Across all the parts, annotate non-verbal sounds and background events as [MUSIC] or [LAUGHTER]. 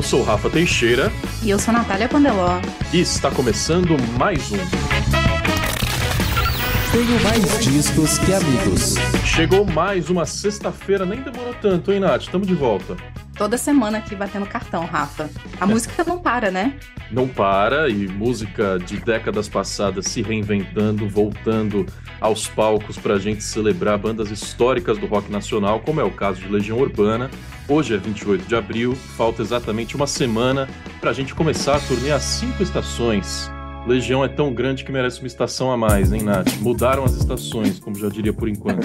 Eu sou Rafa Teixeira. E eu sou Natália Pandeló. E está começando mais um. Tenho mais discos que amigos. Chegou mais uma sexta-feira, nem demorou tanto, hein, Nath? Estamos de volta. Toda semana aqui batendo cartão, Rafa. A é. música não para, né? Não para, e música de décadas passadas se reinventando, voltando aos palcos para a gente celebrar bandas históricas do rock nacional, como é o caso de Legião Urbana. Hoje é 28 de abril, falta exatamente uma semana para a gente começar a turnê às cinco estações. Legião é tão grande que merece uma estação a mais, hein, Nath? Mudaram as estações, como já diria por enquanto.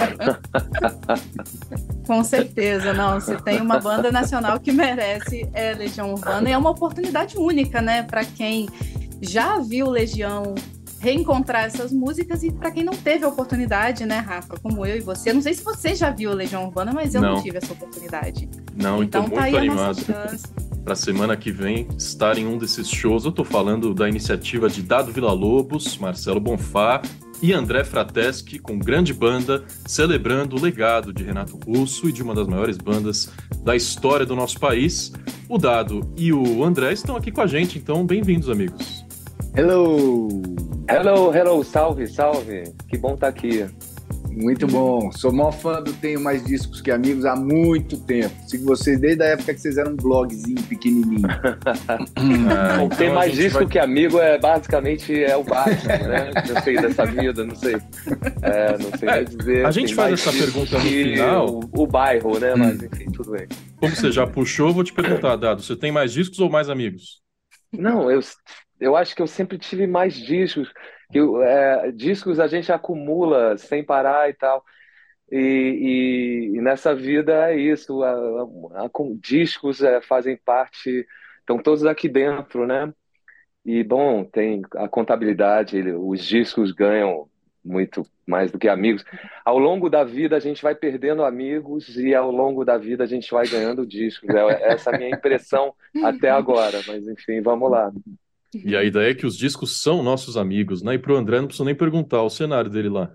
Com certeza, não. Você tem uma banda nacional que merece é, Legião Urbana e é uma oportunidade única, né, para quem já viu Legião reencontrar essas músicas e para quem não teve a oportunidade, né, Rafa, como eu e você. Não sei se você já viu Legião Urbana, mas eu não, não tive essa oportunidade. Não, então, então tá muito animado. Para a semana que vem estar em um desses shows. Eu tô falando da iniciativa de Dado Vila Lobos, Marcelo Bonfá e André Frateschi com grande banda celebrando o legado de Renato Russo e de uma das maiores bandas da história do nosso país. O Dado e o André estão aqui com a gente, então bem-vindos, amigos. Hello! Hello, hello, salve, salve. Que bom estar tá aqui. Muito bom. Sou maior fã do Tenho Mais Discos Que Amigos há muito tempo. Sigo vocês desde a época que vocês eram um blogzinho pequenininho. [LAUGHS] ah, então ter mais disco vai... que amigo é basicamente é o básico, né? Não sei dessa vida, não sei. É, não sei dizer. A gente faz essa pergunta no final. O, o bairro, né? Mas hum. enfim, tudo bem. Como você já puxou, vou te perguntar, Dado, você tem mais discos ou mais amigos? Não, eu eu acho que eu sempre tive mais discos. Que, é, discos a gente acumula sem parar e tal. E, e, e nessa vida é isso. A, a, a, discos é, fazem parte, estão todos aqui dentro, né? E, bom, tem a contabilidade, os discos ganham muito mais do que amigos. Ao longo da vida a gente vai perdendo amigos e ao longo da vida a gente vai ganhando discos. É essa é a minha impressão [LAUGHS] até agora, mas enfim, vamos lá. E a ideia é que os discos são nossos amigos, né? E pro André não precisa nem perguntar o cenário dele lá.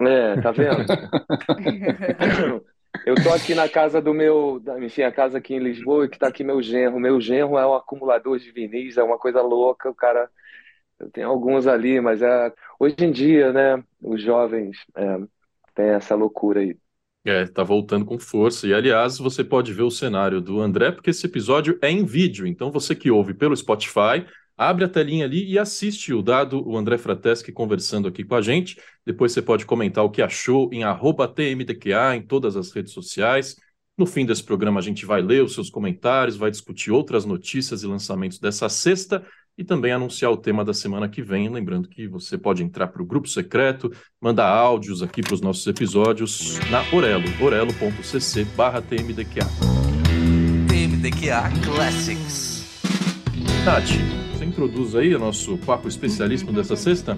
É, tá vendo? Eu tô aqui na casa do meu, enfim, a casa aqui em Lisboa, e que tá aqui meu genro. Meu genro é um acumulador de vinis, é uma coisa louca, o cara. Tem alguns ali, mas é hoje em dia, né? Os jovens é, têm essa loucura aí. É, tá voltando com força. E aliás, você pode ver o cenário do André, porque esse episódio é em vídeo. Então, você que ouve pelo Spotify, Abre a telinha ali e assiste o dado, o André Frateschi conversando aqui com a gente. Depois você pode comentar o que achou em TMDQA em todas as redes sociais. No fim desse programa, a gente vai ler os seus comentários, vai discutir outras notícias e lançamentos dessa sexta e também anunciar o tema da semana que vem. Lembrando que você pode entrar para o grupo secreto, mandar áudios aqui para os nossos episódios na Orelo, orelo.cc TMDQA. TMDQA Classics. Nath, introduz aí o nosso papo especialíssimo dessa sexta?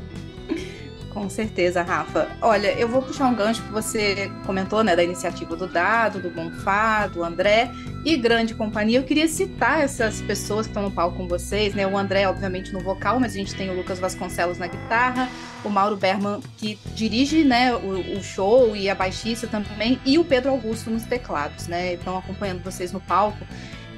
Com certeza, Rafa. Olha, eu vou puxar um gancho que você comentou, né, da iniciativa do Dado, do Bonfá, do André e grande companhia. Eu queria citar essas pessoas que estão no palco com vocês, né? O André, obviamente, no vocal, mas a gente tem o Lucas Vasconcelos na guitarra, o Mauro Berman, que dirige, né, o, o show e a baixista também, e o Pedro Augusto nos teclados, né? Estão acompanhando vocês no palco.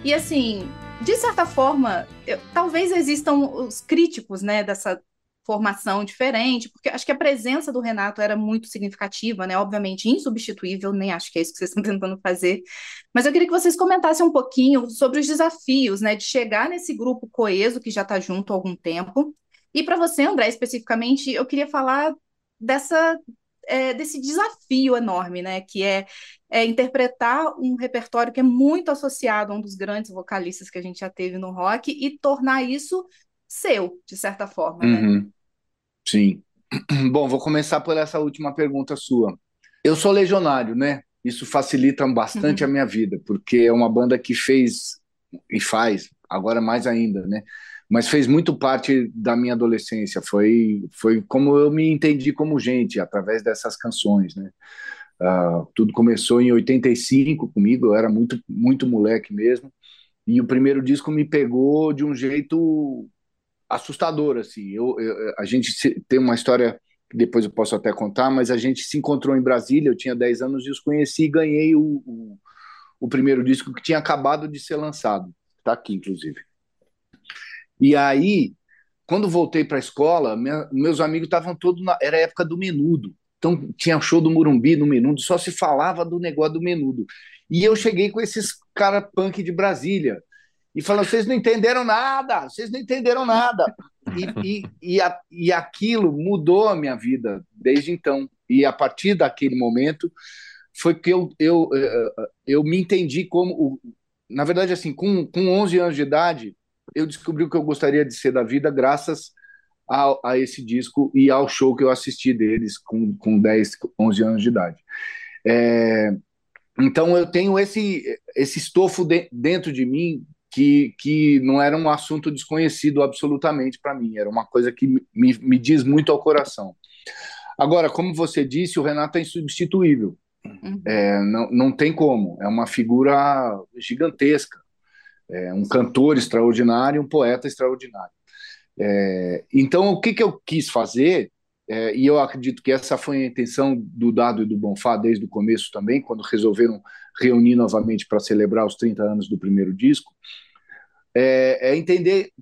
E assim, de certa forma, eu, talvez existam os críticos, né, dessa formação diferente, porque acho que a presença do Renato era muito significativa, né? Obviamente insubstituível, nem acho que é isso que vocês [LAUGHS] estão tentando fazer. Mas eu queria que vocês comentassem um pouquinho sobre os desafios, né, de chegar nesse grupo coeso que já está junto há algum tempo. E para você, André, especificamente, eu queria falar dessa é, desse desafio enorme, né? Que é, é, interpretar um repertório que é muito associado a um dos grandes vocalistas que a gente já teve no rock e tornar isso seu, de certa forma, né? Uhum. Sim. [CLEARS THROAT] Bom, vou começar por essa última pergunta sua. Eu sou legionário, né? Isso facilita bastante uhum. a minha vida, porque é uma banda que fez e faz, agora mais ainda, né? mas fez muito parte da minha adolescência. Foi, foi como eu me entendi como gente, através dessas canções, né? Uh, tudo começou em 85 comigo, eu era muito, muito moleque mesmo, e o primeiro disco me pegou de um jeito assustador, assim. Eu, eu, a gente tem uma história que depois eu posso até contar, mas a gente se encontrou em Brasília, eu tinha 10 anos e os conheci e ganhei o, o, o primeiro disco que tinha acabado de ser lançado. Está aqui, inclusive. E aí, quando voltei para a escola, minha, meus amigos estavam todos na. Era a época do menudo. Então tinha show do Murumbi no menudo, só se falava do negócio do menudo. E eu cheguei com esses cara punk de Brasília e falando: vocês não entenderam nada, vocês não entenderam nada. E, e, e, a, e aquilo mudou a minha vida desde então. E a partir daquele momento foi que eu, eu, eu, eu me entendi como. Na verdade, assim, com, com 11 anos de idade, eu descobri o que eu gostaria de ser da vida graças a, a esse disco e ao show que eu assisti deles com, com 10, 11 anos de idade. É, então eu tenho esse, esse estofo de, dentro de mim que, que não era um assunto desconhecido absolutamente para mim, era uma coisa que me, me diz muito ao coração. Agora, como você disse, o Renato é insubstituível. Uhum. É, não, não tem como, é uma figura gigantesca é um cantor extraordinário, um poeta extraordinário. É, então, o que, que eu quis fazer, é, e eu acredito que essa foi a intenção do Dado e do Bonfá desde o começo também, quando resolveram reunir novamente para celebrar os 30 anos do primeiro disco, é, é entender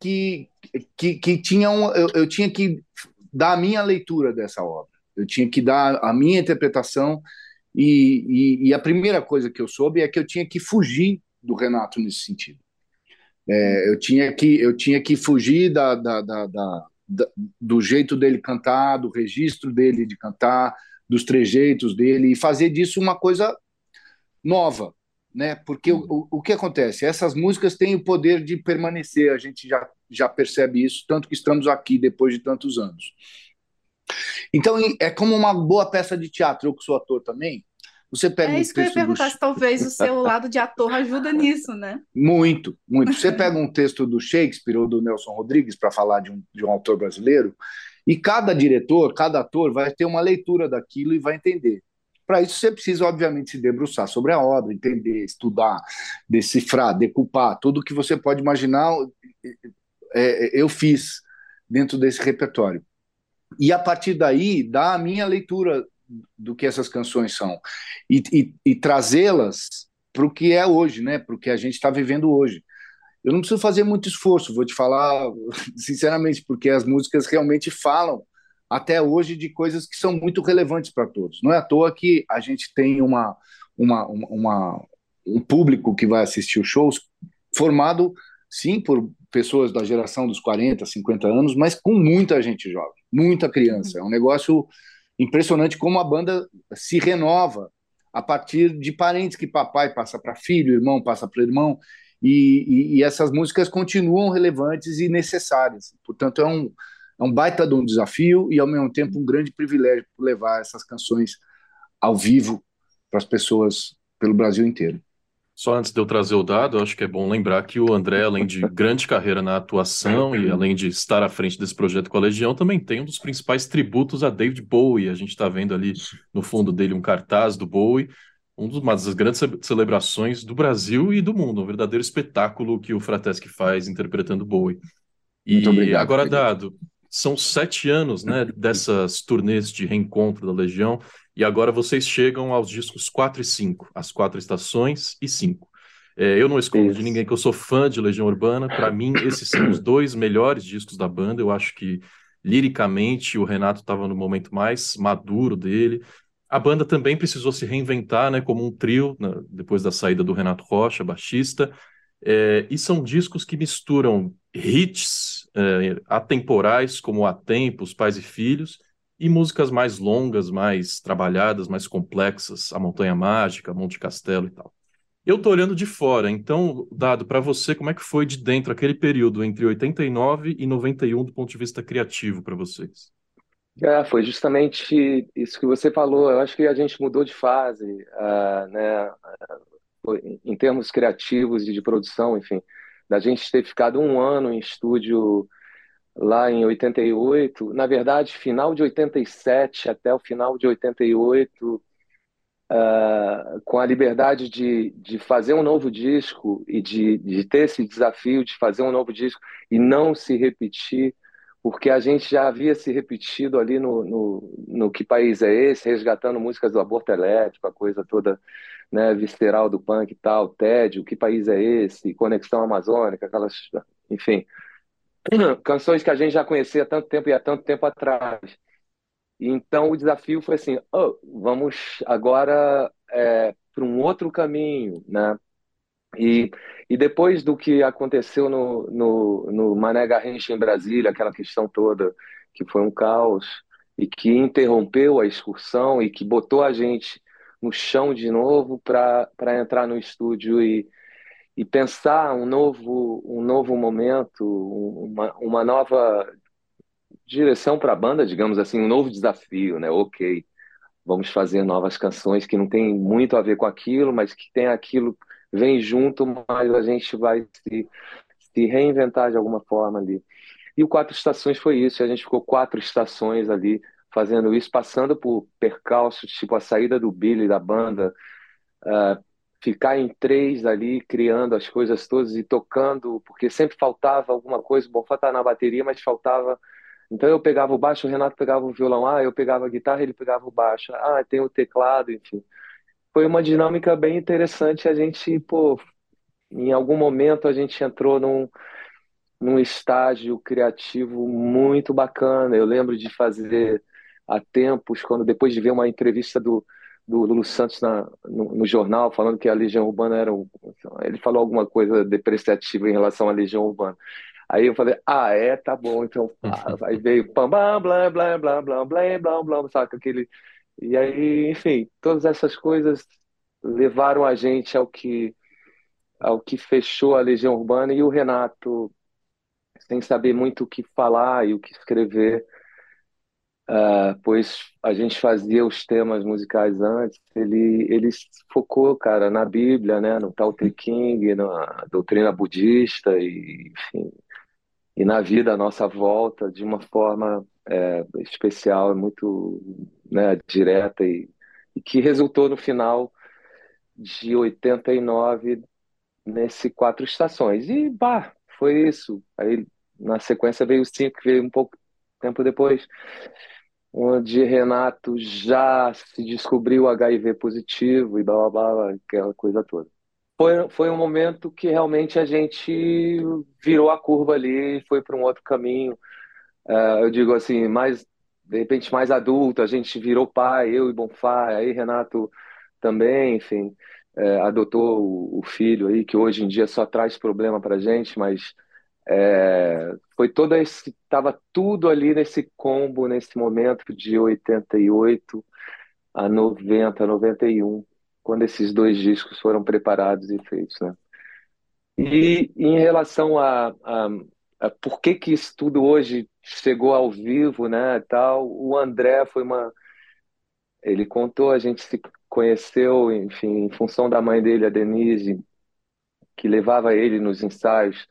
que, que, que tinha um, eu, eu tinha que dar a minha leitura dessa obra, eu tinha que dar a minha interpretação, e, e, e a primeira coisa que eu soube é que eu tinha que fugir do Renato nesse sentido. É, eu, tinha que, eu tinha que fugir da, da, da, da, do jeito dele cantar, do registro dele de cantar, dos trejeitos dele, e fazer disso uma coisa nova. Né? Porque o, o, que acontece? Essas músicas têm o poder de permanecer, a gente já, já percebe isso, tanto que estamos aqui depois de tantos anos. Então, é como uma boa peça de teatro, eu que sou ator também, você pega é isso um que eu ia perguntar, do... se talvez o seu [LAUGHS] lado de ator ajuda nisso, né? Muito, muito. Você pega um texto do Shakespeare ou do Nelson Rodrigues para falar de um, de um autor brasileiro, e cada diretor, cada ator vai ter uma leitura daquilo e vai entender. Para isso, você precisa, obviamente, se debruçar sobre a obra, entender, estudar, decifrar, decupar, tudo que você pode imaginar, é, é eu fiz dentro desse repertório. E a partir daí, dá a minha leitura do que essas canções são e, e, e trazê-las para o que é hoje, né? Para o que a gente está vivendo hoje. Eu não preciso fazer muito esforço, vou te falar [LAUGHS] sinceramente, porque as músicas realmente falam até hoje de coisas que são muito relevantes para todos. Não é à toa que a gente tem uma, uma, uma, um público que vai assistir os shows formado, sim, por pessoas da geração dos 40, 50 anos, mas com muita gente jovem, muita criança. É um negócio impressionante como a banda se renova a partir de parentes que papai passa para filho, irmão passa para irmão, e, e, e, essas músicas continuam relevantes e necessárias. Portanto, é um, é um baita de um desafio e, ao mesmo tempo, um grande privilégio levar essas canções ao vivo para as pessoas pelo Brasil inteiro. Só antes de eu trazer o dado, eu acho que é bom lembrar que o André, além de grande carreira na atuação e além de estar à frente desse projeto com a Legião, também tem um dos principais tributos a David Bowie. A gente está vendo ali no fundo dele um cartaz do Bowie, um uma das grandes celebrações do Brasil e do mundo, um verdadeiro espetáculo que o Frateschi faz interpretando Bowie. E obrigado, agora, Dado, são sete anos né, dessas turnês de reencontro da Legião. E agora vocês chegam aos discos 4 e 5, as quatro estações e 5. É, eu não escondo de ninguém que eu sou fã de Legião Urbana. Para mim, esses são os dois melhores discos da banda. Eu acho que, liricamente, o Renato estava no momento mais maduro dele. A banda também precisou se reinventar né, como um trio, né, depois da saída do Renato Rocha, baixista. É, e são discos que misturam hits é, atemporais, como Há Tempos, Pais e Filhos, e músicas mais longas, mais trabalhadas, mais complexas, A Montanha Mágica, Monte Castelo e tal. Eu tô olhando de fora, então, dado para você, como é que foi de dentro aquele período entre 89 e 91 do ponto de vista criativo para vocês? É, foi justamente isso que você falou. Eu acho que a gente mudou de fase, uh, né, em termos criativos e de produção, enfim, da gente ter ficado um ano em estúdio lá em 88, na verdade, final de 87 até o final de 88, uh, ah, com a liberdade de, de fazer um novo disco e de, de ter esse desafio de fazer um novo disco e não se repetir porque a gente já havia se repetido ali no, no, no Que País é Esse, resgatando músicas do aborto elétrico, a coisa toda né, visceral do punk e tal, tédio, Que País é Esse, Conexão Amazônica, aquelas, enfim, [CLEARS THROAT] canções que a gente já conhecia há tanto tempo e há tanto tempo atrás. Então o desafio foi assim, oh, vamos agora é, para um outro caminho, né? E, e depois do que aconteceu no, no, no Mané Garrincha em Brasília, aquela questão toda, que foi um caos, e que interrompeu a excursão e que botou a gente no chão de novo para entrar no estúdio e, e pensar um novo, um novo momento, uma, uma nova direção para a banda, digamos assim, um novo desafio, né? Ok, vamos fazer novas canções que não tem muito a ver com aquilo, mas que tem aquilo vem junto, mas a gente vai se, se reinventar de alguma forma ali. E o Quatro Estações foi isso, a gente ficou quatro estações ali fazendo isso, passando por percalços, tipo a saída do Billy da banda, uh, ficar em três ali, criando as coisas todas e tocando, porque sempre faltava alguma coisa, bom, faltava na bateria, mas faltava então eu pegava o baixo, o Renato pegava o violão, ah, eu pegava a guitarra, ele pegava o baixo, ah, tem o teclado, enfim. Foi uma dinâmica bem interessante. A gente, pô, em algum momento a gente entrou num, num estágio criativo muito bacana. Eu lembro de fazer há tempos, quando depois de ver uma entrevista do, do Lulu Santos na, no, no, jornal, falando que a Legião Urbana era um. Ele falou alguma coisa depreciativa em relação à Legião Urbana. Aí eu falei, ah, é, tá bom, então. Aí veio pam, blá, blá, blá, blá, blá, blá, blá, blá, saca aquele. E aí, enfim, todas essas coisas levaram a gente ao que ao que fechou a Legião Urbana e o Renato, sem saber muito o que falar e o que escrever, uh, pois a gente fazia os temas musicais antes, ele, ele focou, cara, na Bíblia, né, no Tao Te na doutrina budista e, enfim, e na vida à nossa volta de uma forma é, especial, muito né, direta e, e, que resultou no final de 89 nesse quatro estações e bah, foi isso. Aí na sequência veio o cinco, que veio um pouco tempo depois, onde Renato já se descobriu HIV positivo e blá blá blá, aquela coisa toda foi, foi um momento que realmente a gente virou a curva ali, foi para um outro caminho. Uh, eu digo assim, mais de repente mais adulto, a gente virou pai, eu e Bonfá, aí Renato também, enfim, é, adotou o, o, filho aí, que hoje em dia só traz problema para gente, mas é, foi toda esse, tava tudo ali nesse combo, nesse momento de 88 a 90, 91 quando esses dois discos foram preparados e feitos, né? E em relação a, a, a, por que que isso tudo hoje chegou ao vivo, né, tal, o André foi uma ele contou, a gente se conheceu, enfim, em função da mãe dele, a Denise, que levava ele nos ensaios,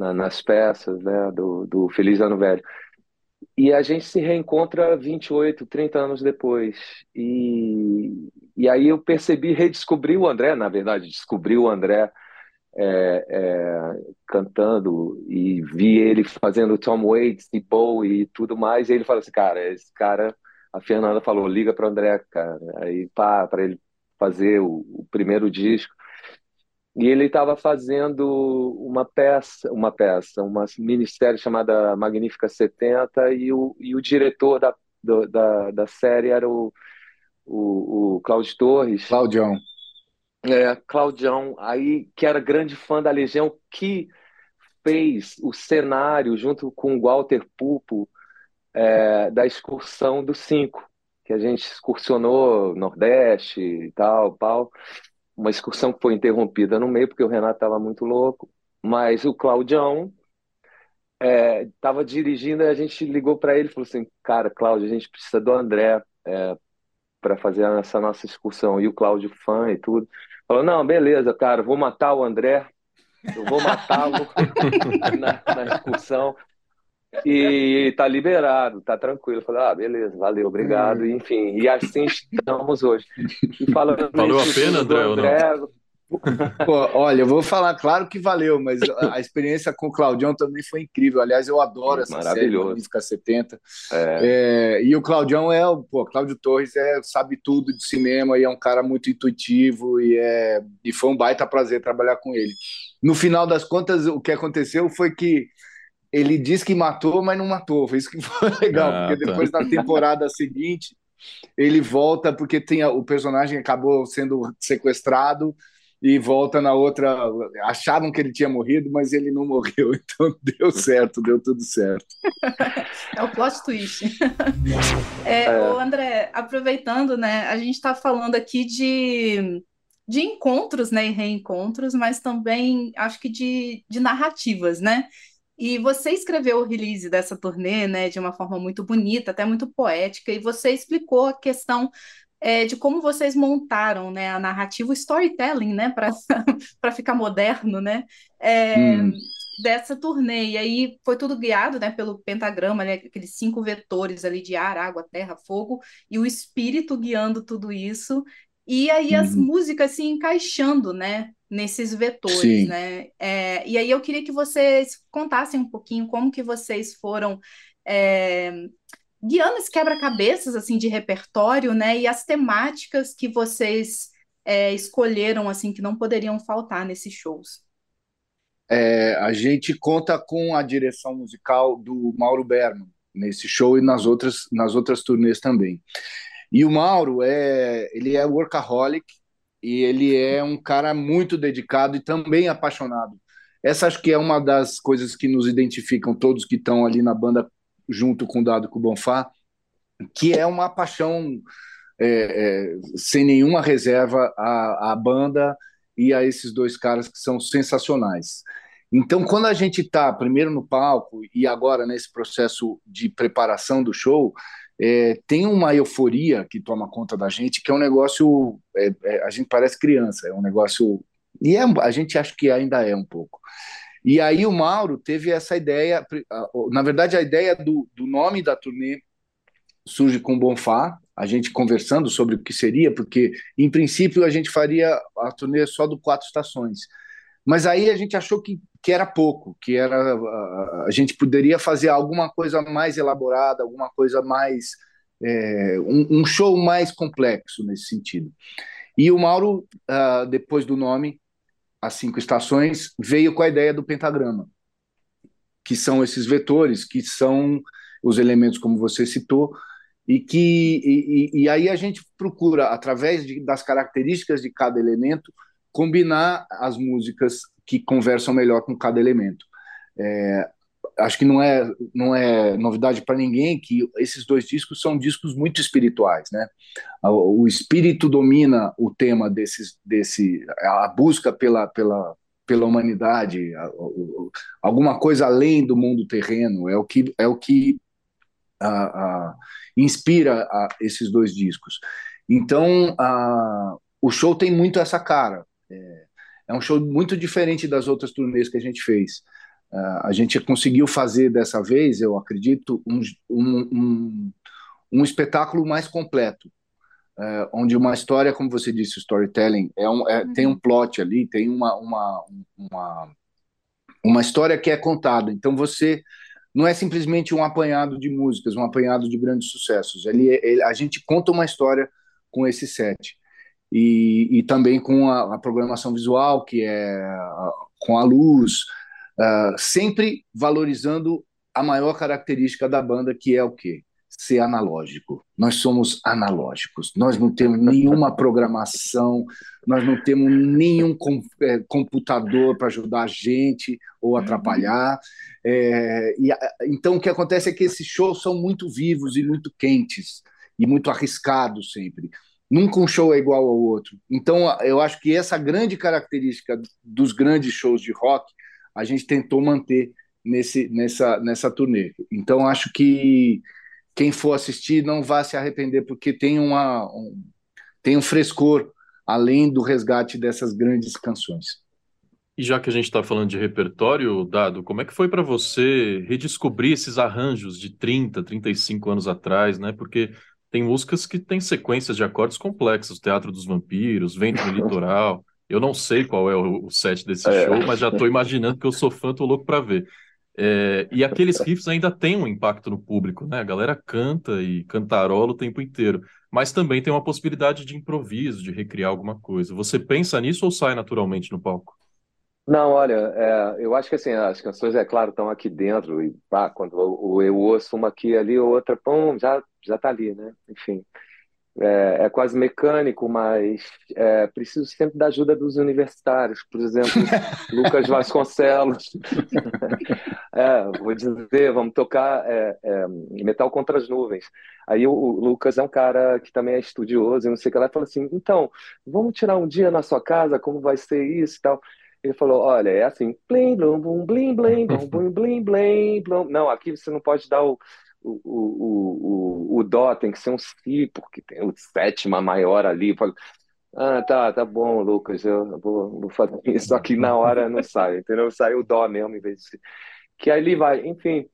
na, nas peças, né, do, do Feliz Ano Velho. E a gente se reencontra 28, 30 anos depois. E, e aí eu percebi, redescobri o André, na verdade, descobri o André é, é, cantando e vi ele fazendo Tom Waits e Bowie e tudo mais. E ele falou assim, cara, esse cara, a Fernanda falou, liga para o André, cara. Aí para ele fazer o, o primeiro disco. E ele estava fazendo uma peça, uma peça, uma minissérie chamada Magnífica 70, e o, e o diretor da, do, da, da série era o, o, o Cláudio Torres. Claudião. É, Claudião, aí, que era grande fã da Legião, que fez o cenário junto com o Walter Pupo é, da excursão do 5, que a gente excursionou Nordeste e tal, pau uma excursão que foi interrompida no meio, porque o Renato estava muito louco, mas o Claudião estava é, dirigindo e a gente ligou para ele e falou assim: Cara, Cláudio, a gente precisa do André é, para fazer essa nossa excursão. E o Cláudio, fã e tudo, falou: Não, beleza, cara, vou matar o André, eu vou matá-lo [LAUGHS] na, na excursão. E tá liberado, tá tranquilo. Eu falei, ah, beleza, valeu, obrigado. E, enfim, e assim estamos hoje. E falando [LAUGHS] Valeu a pena, André, André, ou não? Pô, olha, eu vou falar, claro que valeu, mas a, experiência com o Claudião também foi incrível. Aliás, eu adoro essa série Magnífica 70. É. É, e o Claudião é, pô, Cláudio Torres é, sabe tudo de cinema e é um cara muito intuitivo e, é, e foi um baita prazer trabalhar com ele. No final das contas, o que aconteceu foi que ele disse que matou, mas não matou. Foi isso que [LAUGHS] foi legal, ah, porque tá. depois na temporada [LAUGHS] seguinte ele volta porque tem o personagem acabou sendo sequestrado e volta na outra. Achavam que ele tinha morrido, mas ele não morreu, [LAUGHS] então deu certo, deu tudo certo. é o plot twist. é, é. André, aproveitando, né? A gente está falando aqui de, de encontros, né, e reencontros, mas também acho que de, de narrativas, né? E você escreveu o release dessa turnê, né, de uma forma muito bonita, até muito poética, e você explicou a questão é, de como vocês montaram, né, a narrativa, o storytelling, né, para [LAUGHS] ficar moderno, né, é, hum. dessa turnê. E aí foi tudo guiado, né, pelo pentagrama, né, aqueles cinco vetores ali de ar, água, terra, fogo, e o espírito guiando tudo isso. E aí as uhum. músicas se encaixando, né, nesses vetores, Sim. né? É, e aí eu queria que vocês contassem um pouquinho como que vocês foram é, guiando esse quebra-cabeças assim de repertório, né? E as temáticas que vocês é, escolheram assim que não poderiam faltar nesses shows. É, a gente conta com a direção musical do Mauro Berman nesse show e nas outras nas outras turnês também. E o Mauro é ele é workaholic, e ele é um cara muito dedicado e também apaixonado. Essa acho que é uma das coisas que nos identificam todos que estão ali na banda junto com o Dado com o Bonfá, que é uma paixão é, é, sem nenhuma reserva à, à banda e a esses dois caras que são sensacionais. Então, quando a gente está primeiro no palco e agora nesse processo de preparação do show, é, tem uma euforia que toma conta da gente, que é um negócio. É, é, a gente parece criança, é um negócio. E é, a gente acha que ainda é um pouco. E aí o Mauro teve essa ideia. Na verdade, a ideia do, do nome da turnê surge com o Bonfá, a gente conversando sobre o que seria, porque em princípio a gente faria a turnê só do Quatro Estações. Mas aí a gente achou que, que era pouco, que era a gente poderia fazer alguma coisa mais elaborada, alguma coisa mais é, um, um, show mais complexo nesse sentido. E o Mauro, uh, depois do nome, as cinco estações, veio com a ideia do pentagrama, que são esses vetores, que são os elementos como você citou, e que e, e aí a gente procura através de, das características de cada elemento combinar as músicas que conversam melhor com cada elemento. É, acho que não é, não é novidade para ninguém que esses dois discos são discos muito espirituais, né? O, espírito domina o tema desses, desse, a busca pela, pela, pela humanidade, alguma coisa além do mundo terreno é o que é o que inspira esses dois discos. Então, o show tem muito essa cara. É, é um show muito diferente das outras turnês que a gente fez. Uh, a gente conseguiu fazer dessa vez, eu acredito, um, um, um, um espetáculo mais completo, uh, onde uma história, como você disse, storytelling, é um, é, uhum. tem um plot ali, tem uma, uma, uma, uma história que é contada. Então você não é simplesmente um apanhado de músicas, um apanhado de grandes sucessos. Ele, ele a gente conta uma história com esse set e, e também com a, a, programação visual, que é a, com a luz, uh, sempre valorizando a maior característica da banda, que é o quê? Ser analógico. Nós somos analógicos, nós não temos nenhuma [LAUGHS] programação, nós não temos nenhum com, é, computador para ajudar a gente ou atrapalhar. É, e, então, o que acontece é que esses shows são muito vivos e muito quentes e muito arriscados sempre. Nunca um show é igual ao outro. Então, eu acho que essa grande característica dos grandes shows de rock, a gente tentou manter nesse, nessa, nessa turnê. Então, acho que quem for assistir não vai se arrepender, porque tem, uma, um, tem um frescor além do resgate dessas grandes canções. E já que a gente está falando de repertório, Dado, como é que foi para você redescobrir esses arranjos de 30, 35 anos atrás, né? Porque tem músicas que têm sequências de acordes complexas, Teatro dos Vampiros, Vento no Litoral. Eu não sei qual é o, set desse É. show, mas já estou imaginando que eu sou fã, tô louco para ver. É, e aqueles riffs ainda têm um impacto no público, né? A galera canta e cantarola o tempo inteiro, mas também tem uma possibilidade de improviso, de recriar alguma coisa. Você pensa nisso ou sai naturalmente no palco? Não, olha, é, eu acho que assim, as canções, é claro, estão aqui dentro, e pá, quando eu, eu ouço uma aqui ali, outra, pum, já, já tá ali, né? Enfim, é, é quase mecânico, mas é, preciso sempre da ajuda dos universitários, por exemplo, [LAUGHS] Lucas Vasconcelos. [LAUGHS] É, vou dizer, vamos tocar é, é, Metal contra as Nuvens. Aí o, o Lucas é um cara que também é estudioso e não sei o que lá, e fala assim, então, vamos tirar um dia na sua casa, como vai ser isso e tal. Ele falou, olha, é assim, blim, blum, bum, blim, blim, blum, [LAUGHS] bum, blim, blim, blum. Não, aqui você não pode dar o, o, o, o, o dó, tem que ser um si, porque tem o sétima maior ali. Ah, tá, tá bom, Lucas, eu vou, vou fazer [LAUGHS] isso, só que na hora não sai, entendeu? Sai o dó mesmo em vez de si. Que aí ele vai, enfim,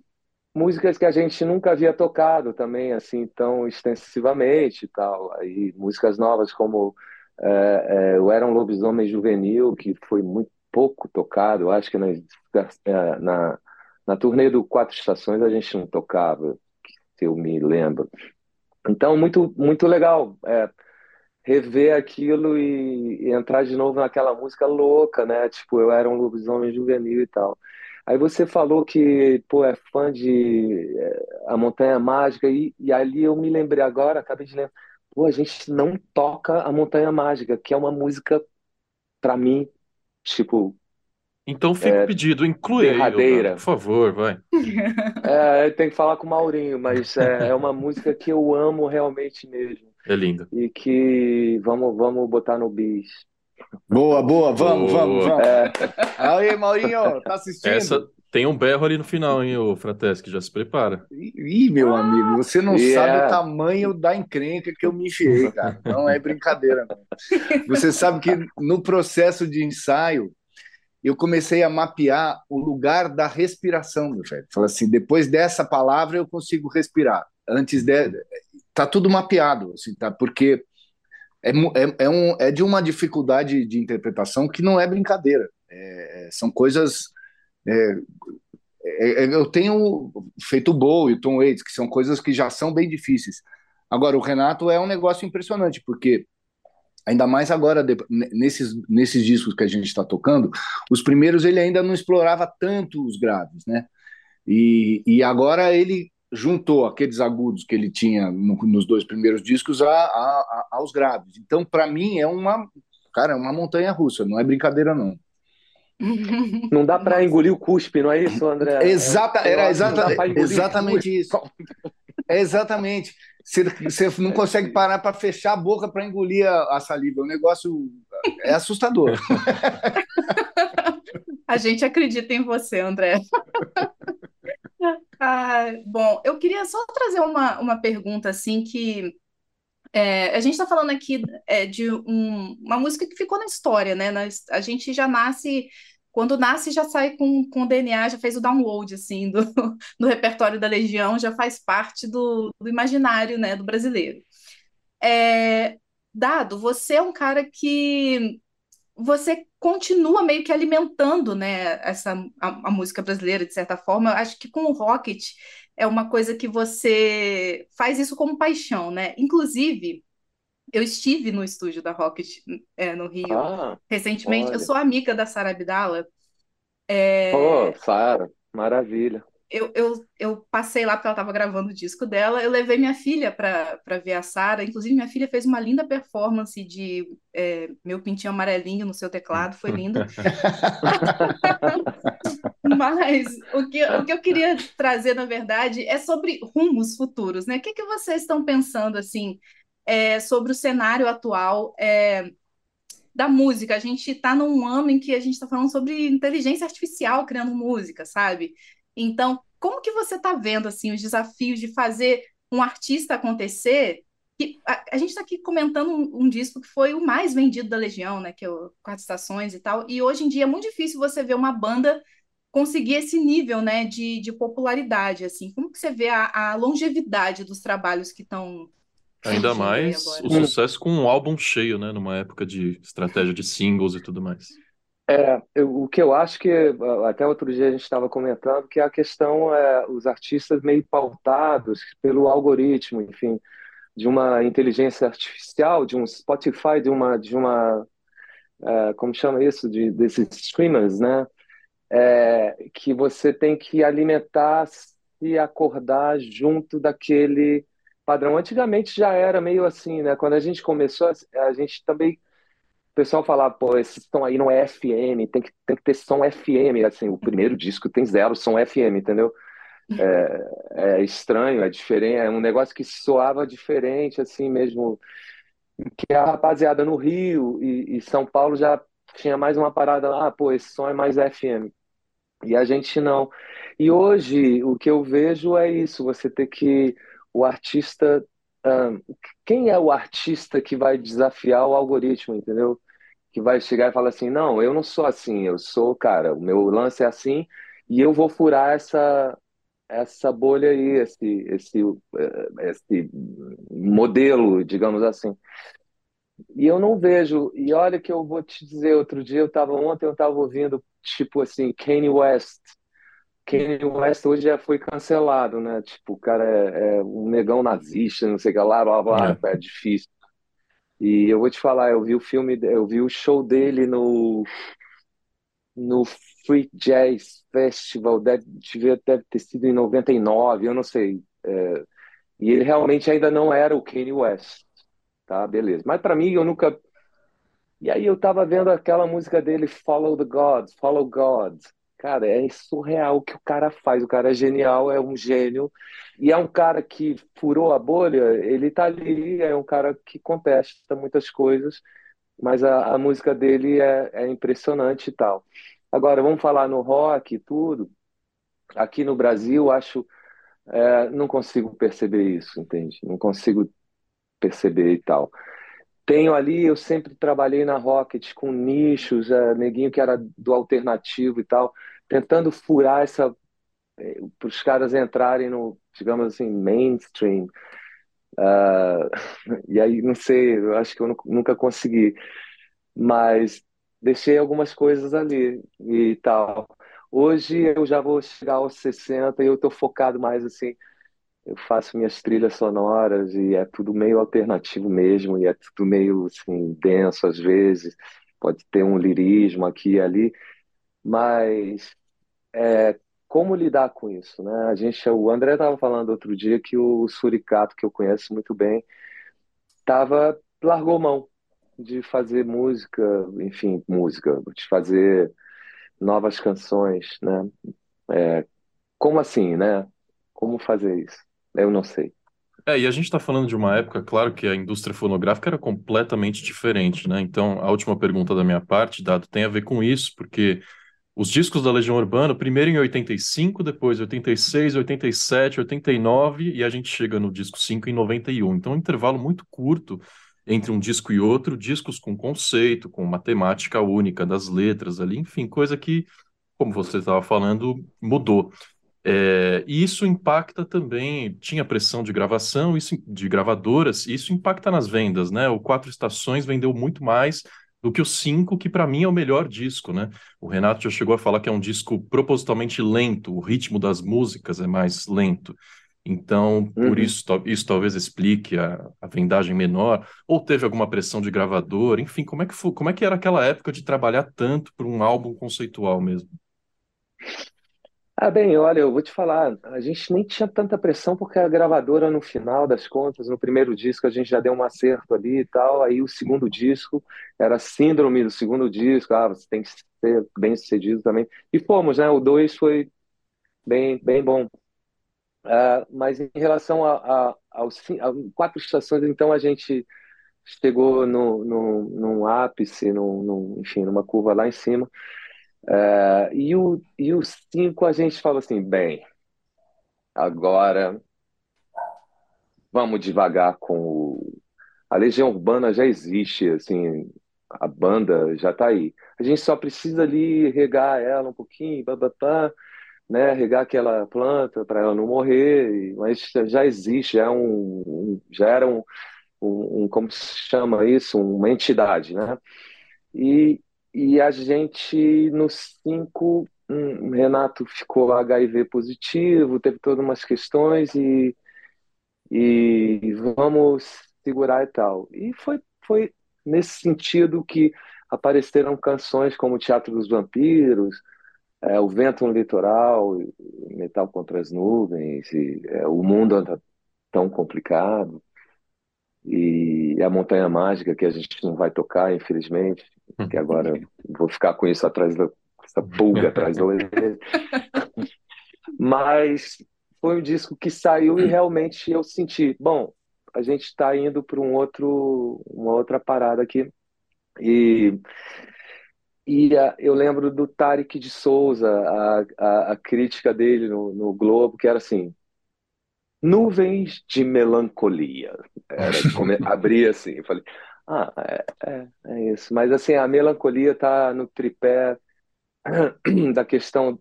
músicas que a gente nunca havia tocado também, assim, tão extensivamente e tal. Aí músicas novas como é, é, Eu Era um Lobisomem Juvenil, que foi muito pouco tocado, acho que na, é, na, na turnê do Quatro Estações a gente não tocava, se eu me lembro. Então, muito, muito legal é, rever aquilo e, e entrar de novo naquela música louca, né? Tipo, Eu Era um Lobisomem Juvenil e tal. Aí você falou que, pô, é fã de é, A Montanha Mágica, e, e ali eu me lembrei agora, acabei de lembrar, pô, a gente não toca A Montanha Mágica, que é uma música, pra mim, tipo, Então fica o pedido, inclui derradeira. Por favor, vai. [LAUGHS] é, tem que falar com o Maurinho, mas é, é uma música que eu amo realmente mesmo, É linda. e que vamos, vamos botar no bis. Boa, boa, vamos, vamos, Boa. vamos. É, Aí, Maurinho, tá assistindo? Essa tem um berro ali no final, hein, ô Frateschi, já se prepara. Ih, meu amigo, você não Yeah. sabe o tamanho da encrenca que eu me enfiei, cara. Não é brincadeira, não. Você sabe que no processo de ensaio, eu comecei a mapear o lugar da respiração, meu velho. Falei assim, depois dessa palavra eu consigo respirar. Antes de... Tá tudo mapeado, assim, tá? Porque é, é, é, um, é de uma dificuldade de interpretação que não é brincadeira. É- é- são coisas... é, é- eu tenho feito o Bowie, o Tom Waits, que são coisas que já são bem difíceis. Agora, o Renato é um negócio impressionante, porque ainda mais agora, de- nesses, nesses discos que a gente está tocando, os primeiros ele ainda não explorava tanto os graves, né? E, e agora ele juntou aqueles agudos que ele tinha no- nos dois primeiros discos a, a- a- aos graves. Então, para mim, é uma, cara, é uma montanha russa, não é brincadeira, não. Não dá pra engolir o cuspe, não é isso, André? [CLEARS THROAT] Exata, era exata, exatamente isso. É exatamente. Você, você não consegue parar para fechar a boca para engolir a, a saliva. O negócio é assustador. [LAUGHS] A gente acredita em você, André. [LAUGHS] Ah, bom, eu queria só trazer uma, uma pergunta assim que é, a gente está falando aqui é, de um- uma música que ficou na história, né? A gente já nasce, quando nasce, já sai com, com o DNA, já fez o download assim do, [LAUGHS] do repertório da Legião, já faz parte do, do imaginário, né, do brasileiro. É, Dado, você é um cara que você continua meio que alimentando, né, essa a, a música brasileira de certa forma. Eu Acho que com o Rocket é uma coisa que você faz isso como paixão, né? Inclusive, eu estive no estúdio da Rocket é, no Rio Ah, recentemente. Eu olha. sou amiga da Sara Abdala. pô, Sara, maravilha. Eu, eu, eu passei lá porque ela estava gravando o disco dela. Eu levei minha filha para para ver a Sara. Inclusive, minha filha fez uma linda performance de é, Meu Pintinho Amarelinho no seu teclado. Foi lindo. [LAUGHS] [LAUGHS] Mas o que, o que eu queria trazer, na verdade, é sobre rumos futuros, né? O que, que vocês estão pensando, assim, é, sobre o cenário atual é, da música? A gente está num ano em que a gente está falando sobre inteligência artificial criando música, sabe? Então, como que você está vendo, assim, os desafios de fazer um artista acontecer? A, a gente está aqui comentando um, um disco que foi o mais vendido da Legião, né? Que é o Quatro Estações e tal. E hoje em dia é muito difícil você ver uma banda conseguir esse nível, né, de, de popularidade, assim. Como que você vê a, a longevidade dos trabalhos que estão Ainda mais o sucesso com um álbum cheio, né? Numa época de estratégia de singles e tudo mais. É, eu- o que eu acho que até outro dia a gente estava comentando que a questão é os artistas meio pautados pelo algoritmo, enfim, de uma inteligência artificial, de um Spotify, de uma de uma é, como chama isso, de desses streamers, né? É, que você tem que alimentar e acordar junto daquele padrão. Antigamente já era meio assim, né? Quando a gente começou, a gente também o pessoal fala, pô, esse som aí não é FM, tem que, tem que ter som FM. Assim, o primeiro disco tem zero som FM, entendeu? É, é estranho, é diferente, é um negócio que soava diferente, assim mesmo. Que a rapaziada no Rio e, e São Paulo já tinha mais uma parada lá, ah, pô, esse som é mais FM. E a gente não. E hoje o que eu vejo é isso, você ter que o artista quem é o artista que vai desafiar o algoritmo, entendeu? Que vai chegar e falar assim, não, eu não sou assim, eu sou, cara, o meu lance é assim e eu vou furar essa essa bolha aí, esse esse eh, esse modelo, digamos assim. E eu não vejo, e olha que eu vou te dizer, outro dia eu estava ontem eu estava ouvindo tipo assim, Kanye West. Kanye West hoje já foi cancelado, né? Tipo, o cara é, é um negão nazista, não sei o que lá, blá, blá, é. é difícil. E eu vou te falar, eu vi o filme, eu vi o show dele no no Free Jazz Festival, deve, deve ter sido em 99, eu não sei. É, e ele realmente ainda não era o Kanye West, tá? Beleza. Mas para mim, eu nunca. E aí eu tava vendo aquela música dele, Follow the Gods, Follow God. Cara, é surreal o que o cara faz. O cara é genial, é um gênio. E é um cara que furou a bolha, ele tá ali, é um cara que contesta muitas coisas, mas a, a música dele é, é impressionante e tal. Agora, vamos falar no rock e tudo. Aqui no Brasil, acho, é, não consigo perceber isso, entende? Não consigo perceber e tal. Tenho ali, eu sempre trabalhei na Rocket com nichos, é, neguinho que era do alternativo e tal, tentando furar essa é, para os caras entrarem no, digamos assim, mainstream. Uh, [LAUGHS] e aí, não sei, eu acho que eu nunca consegui, mas deixei algumas coisas ali e tal. Hoje eu já vou chegar aos 60 e eu estou focado mais assim. Eu faço minhas trilhas sonoras e é tudo meio alternativo mesmo, e é tudo meio assim, denso às vezes. Pode ter um lirismo aqui e ali, mas é, como lidar com isso, né? A gente, o André estava falando outro dia que o Suricato, que eu conheço muito bem, tava largou mão de fazer música, enfim, música, de fazer novas canções, né? É, como assim, né? Como fazer isso? Eu não sei. É, e a gente está falando de uma época, claro que a indústria fonográfica era completamente diferente, né? Então, a última pergunta da minha parte, Dado, tem a ver com isso, porque os discos da Legião Urbana, primeiro em 85, depois 86, 87, 89, e a gente chega no disco 5 em 91. Então, um intervalo muito curto entre um disco e outro, discos com conceito, com matemática única das letras ali, enfim, coisa que, como você estava falando, mudou. É, e isso impacta também, tinha pressão de gravação, isso de gravadoras, e isso impacta nas vendas, né? O Quatro Estações vendeu muito mais do que o Cinco, que para mim é o melhor disco, né? O Renato já chegou a falar que é um disco propositalmente lento, o ritmo das músicas é mais lento. Então, por uhum. isso, isso talvez explique a, a, vendagem menor, ou teve alguma pressão de gravador, enfim, como é que foi, como é que era aquela época de trabalhar tanto para um álbum conceitual mesmo? Ah, bem, olha, eu vou te falar, a gente nem tinha tanta pressão porque a gravadora, no final das contas, no primeiro disco a gente já deu um acerto ali e tal, aí o segundo disco era síndrome do segundo disco, ah, você tem que ser bem sucedido também, e fomos, né, o dois foi bem, bem bom. Uh, mas em relação a, a, aos a quatro estações, então a gente chegou no, no, num ápice, no, enfim, numa curva lá em cima. Uh, e, o, e cinco a gente fala assim, bem, agora vamos devagar com o... A Legião Urbana já existe, assim, a banda já está aí. A gente só precisa ali regar ela um pouquinho, bababá, né, regar aquela planta para ela não morrer, mas já existe, é um, um, já era um, um, um, como se chama isso, uma entidade, né? E, e a gente, nos cinco, um, Renato ficou HIV positivo, teve todas umas questões e, e vamos segurar e tal. E foi, foi nesse sentido que apareceram canções como Teatro dos Vampiros, é, O Vento no Litoral, Metal contra as Nuvens, e, é, O Mundo Anda Tão Complicado, e A Montanha Mágica, que a gente não vai tocar, infelizmente, que agora vou ficar com isso atrás da essa pulga atrás da orelha. Mas foi um disco que saiu e realmente eu senti, bom, a gente está indo para um outro, uma outra parada aqui. E, e uh, eu lembro do Tarek de Souza, a, a, a crítica dele no, no, Globo, que era assim: nuvens de melancolia. Era, [LAUGHS] abria assim, eu falei, ah, é, é, é, isso. Mas assim, a melancolia está no tripé [CLEARS THROAT] da questão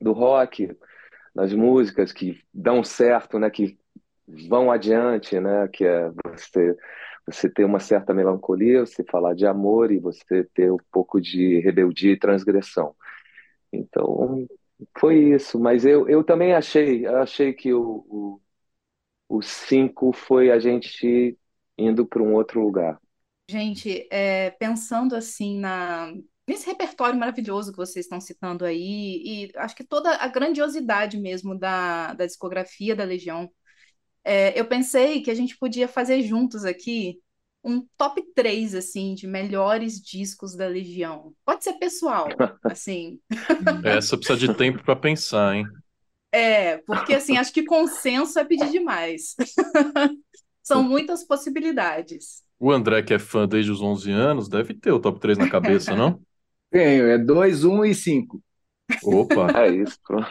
do rock, das músicas que dão certo, né, que vão adiante, né, que é você você ter uma certa melancolia, você falar de amor e você ter um pouco de rebeldia e transgressão. Então, foi isso. Mas eu, eu também achei, achei que o, o, o cinco foi a gente indo para um outro lugar. Gente, é, pensando assim na, nesse repertório maravilhoso que vocês estão citando aí, e acho que toda a grandiosidade mesmo da, da discografia da Legião, é, eu pensei que a gente podia fazer juntos aqui um top 3, assim, de melhores discos da Legião. Pode ser pessoal, [LAUGHS] assim. Essa precisa de tempo para pensar, hein? É, porque assim, acho que consenso é pedir demais. [LAUGHS] São muitas possibilidades. O André, que é fã desde os 11 anos, deve ter o top 3 na cabeça, não? [LAUGHS] Tenho, é 2, 1 e 5. Opa! É isso, pronto.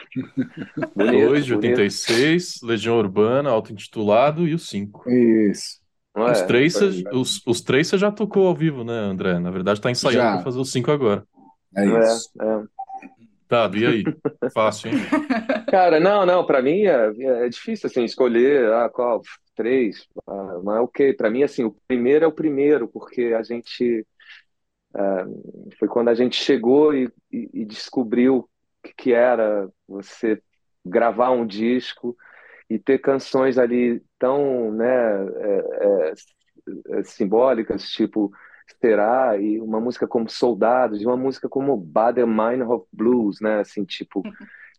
2 de 86, bonito. Legião Urbana, auto-intitulado e o 5. Isso. Os, é, três, os, os três você já tocou ao vivo, né, André? Na verdade, está ensaiando para fazer os 5 agora. É isso. É, é. Tá, e aí? [LAUGHS] Fácil, hein? Cara, não, não, para mim é, é, difícil assim escolher ah, qual três, ah, mas é ok. Para mim, assim, o primeiro é o primeiro, porque a gente Uh, foi quando a gente chegou e, e, e descobriu o que, que, era você gravar um disco e ter canções ali tão né, é, é, é simbólicas, tipo Será, e uma música como Soldados, e uma música como Bader Meinhof Blues, né, assim, tipo,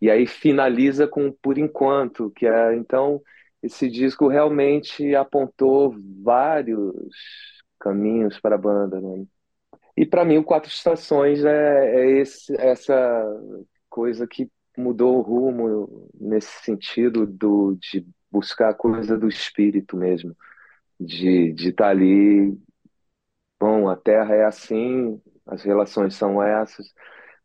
e aí finaliza com Por Enquanto, que é, então, esse disco realmente apontou vários caminhos para a banda, né? E para mim, o Quatro Estações é, é esse, essa coisa que mudou o rumo nesse sentido do, de buscar a coisa do espírito mesmo, de estar de tá ali. Bom, a Terra é assim, as relações são essas,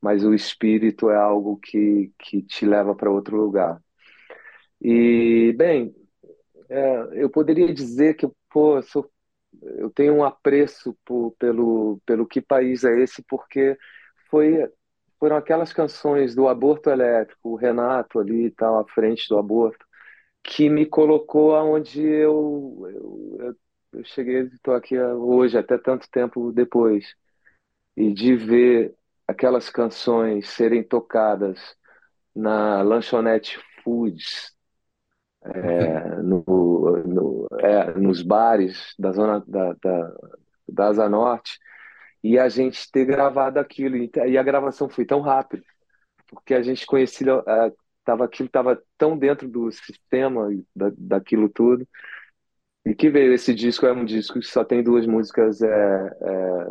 mas o espírito é algo que, que te leva para outro lugar. E, bem, é, eu poderia dizer que pô, sou eu tenho um apreço por, pelo, pelo que país é esse, porque foi, foram aquelas canções do aborto elétrico, o Renato ali tal, à frente do aborto, que me colocou aonde eu, eu, eu cheguei, estou aqui hoje, até tanto tempo depois, e de ver aquelas canções serem tocadas na lanchonete Foods é, no, no, é, nos bares da zona da, da, da Asa Norte e a gente ter gravado aquilo. E a gravação foi tão rápida porque a gente conhecia é, tava aquilo estava tão dentro do sistema da, daquilo tudo e que veio esse disco é um disco que só tem duas músicas é, é,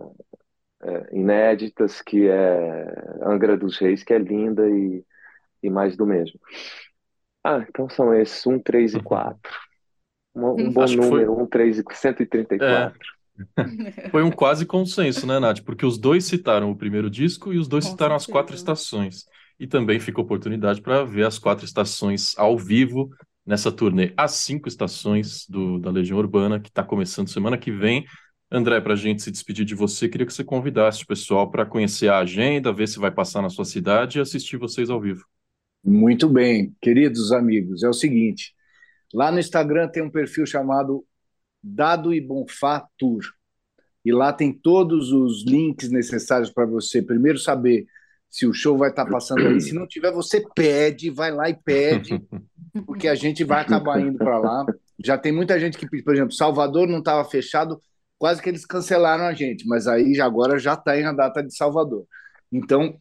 é, inéditas que é Angra dos Reis que é linda e, e mais do mesmo ah, então são esses, 1, 3 e 4. Um, um bom Acho número, foi... 1, 3 e 134. É. Foi um quase consenso, né, Nath? Porque os dois citaram o primeiro disco e os dois Com citaram certeza. as quatro estações. E também fica oportunidade para ver as quatro estações ao vivo nessa turnê. As cinco estações do, da Legião Urbana, que está começando semana que vem. André, para a gente se despedir de você, queria que você convidasse o pessoal para conhecer a agenda, ver se vai passar na sua cidade e assistir vocês ao vivo. Muito bem, queridos amigos, é o seguinte, lá no Instagram tem um perfil chamado Dado e Bonfá Tour, e lá tem todos os links necessários para você primeiro saber se o show vai estar tá passando ali, se não tiver, você pede, vai lá e pede, [LAUGHS] porque a gente vai acabar indo para lá. Já tem muita gente que, por exemplo, Salvador não estava fechado, quase que eles cancelaram a gente, mas aí já, agora já está em a data de Salvador. Então,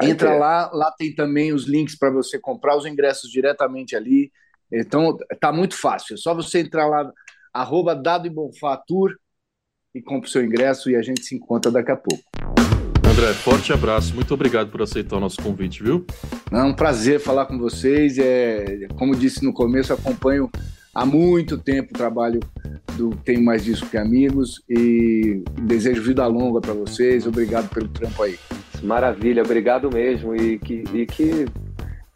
entra lá, lá tem também os links para você comprar os ingressos diretamente ali. Então, tá muito fácil. É só você entrar lá, arroba Dado e Bonfá Tour, e compre o seu ingresso e a gente se encontra daqui a pouco. André, forte abraço. Muito obrigado por aceitar o nosso convite, viu? É um prazer falar com vocês. É, como disse no começo, acompanho há muito tempo o trabalho do Tenho Mais Disso Que Amigos e desejo vida longa para vocês. Obrigado pelo trampo aí. Maravilha, obrigado mesmo. E que, e que,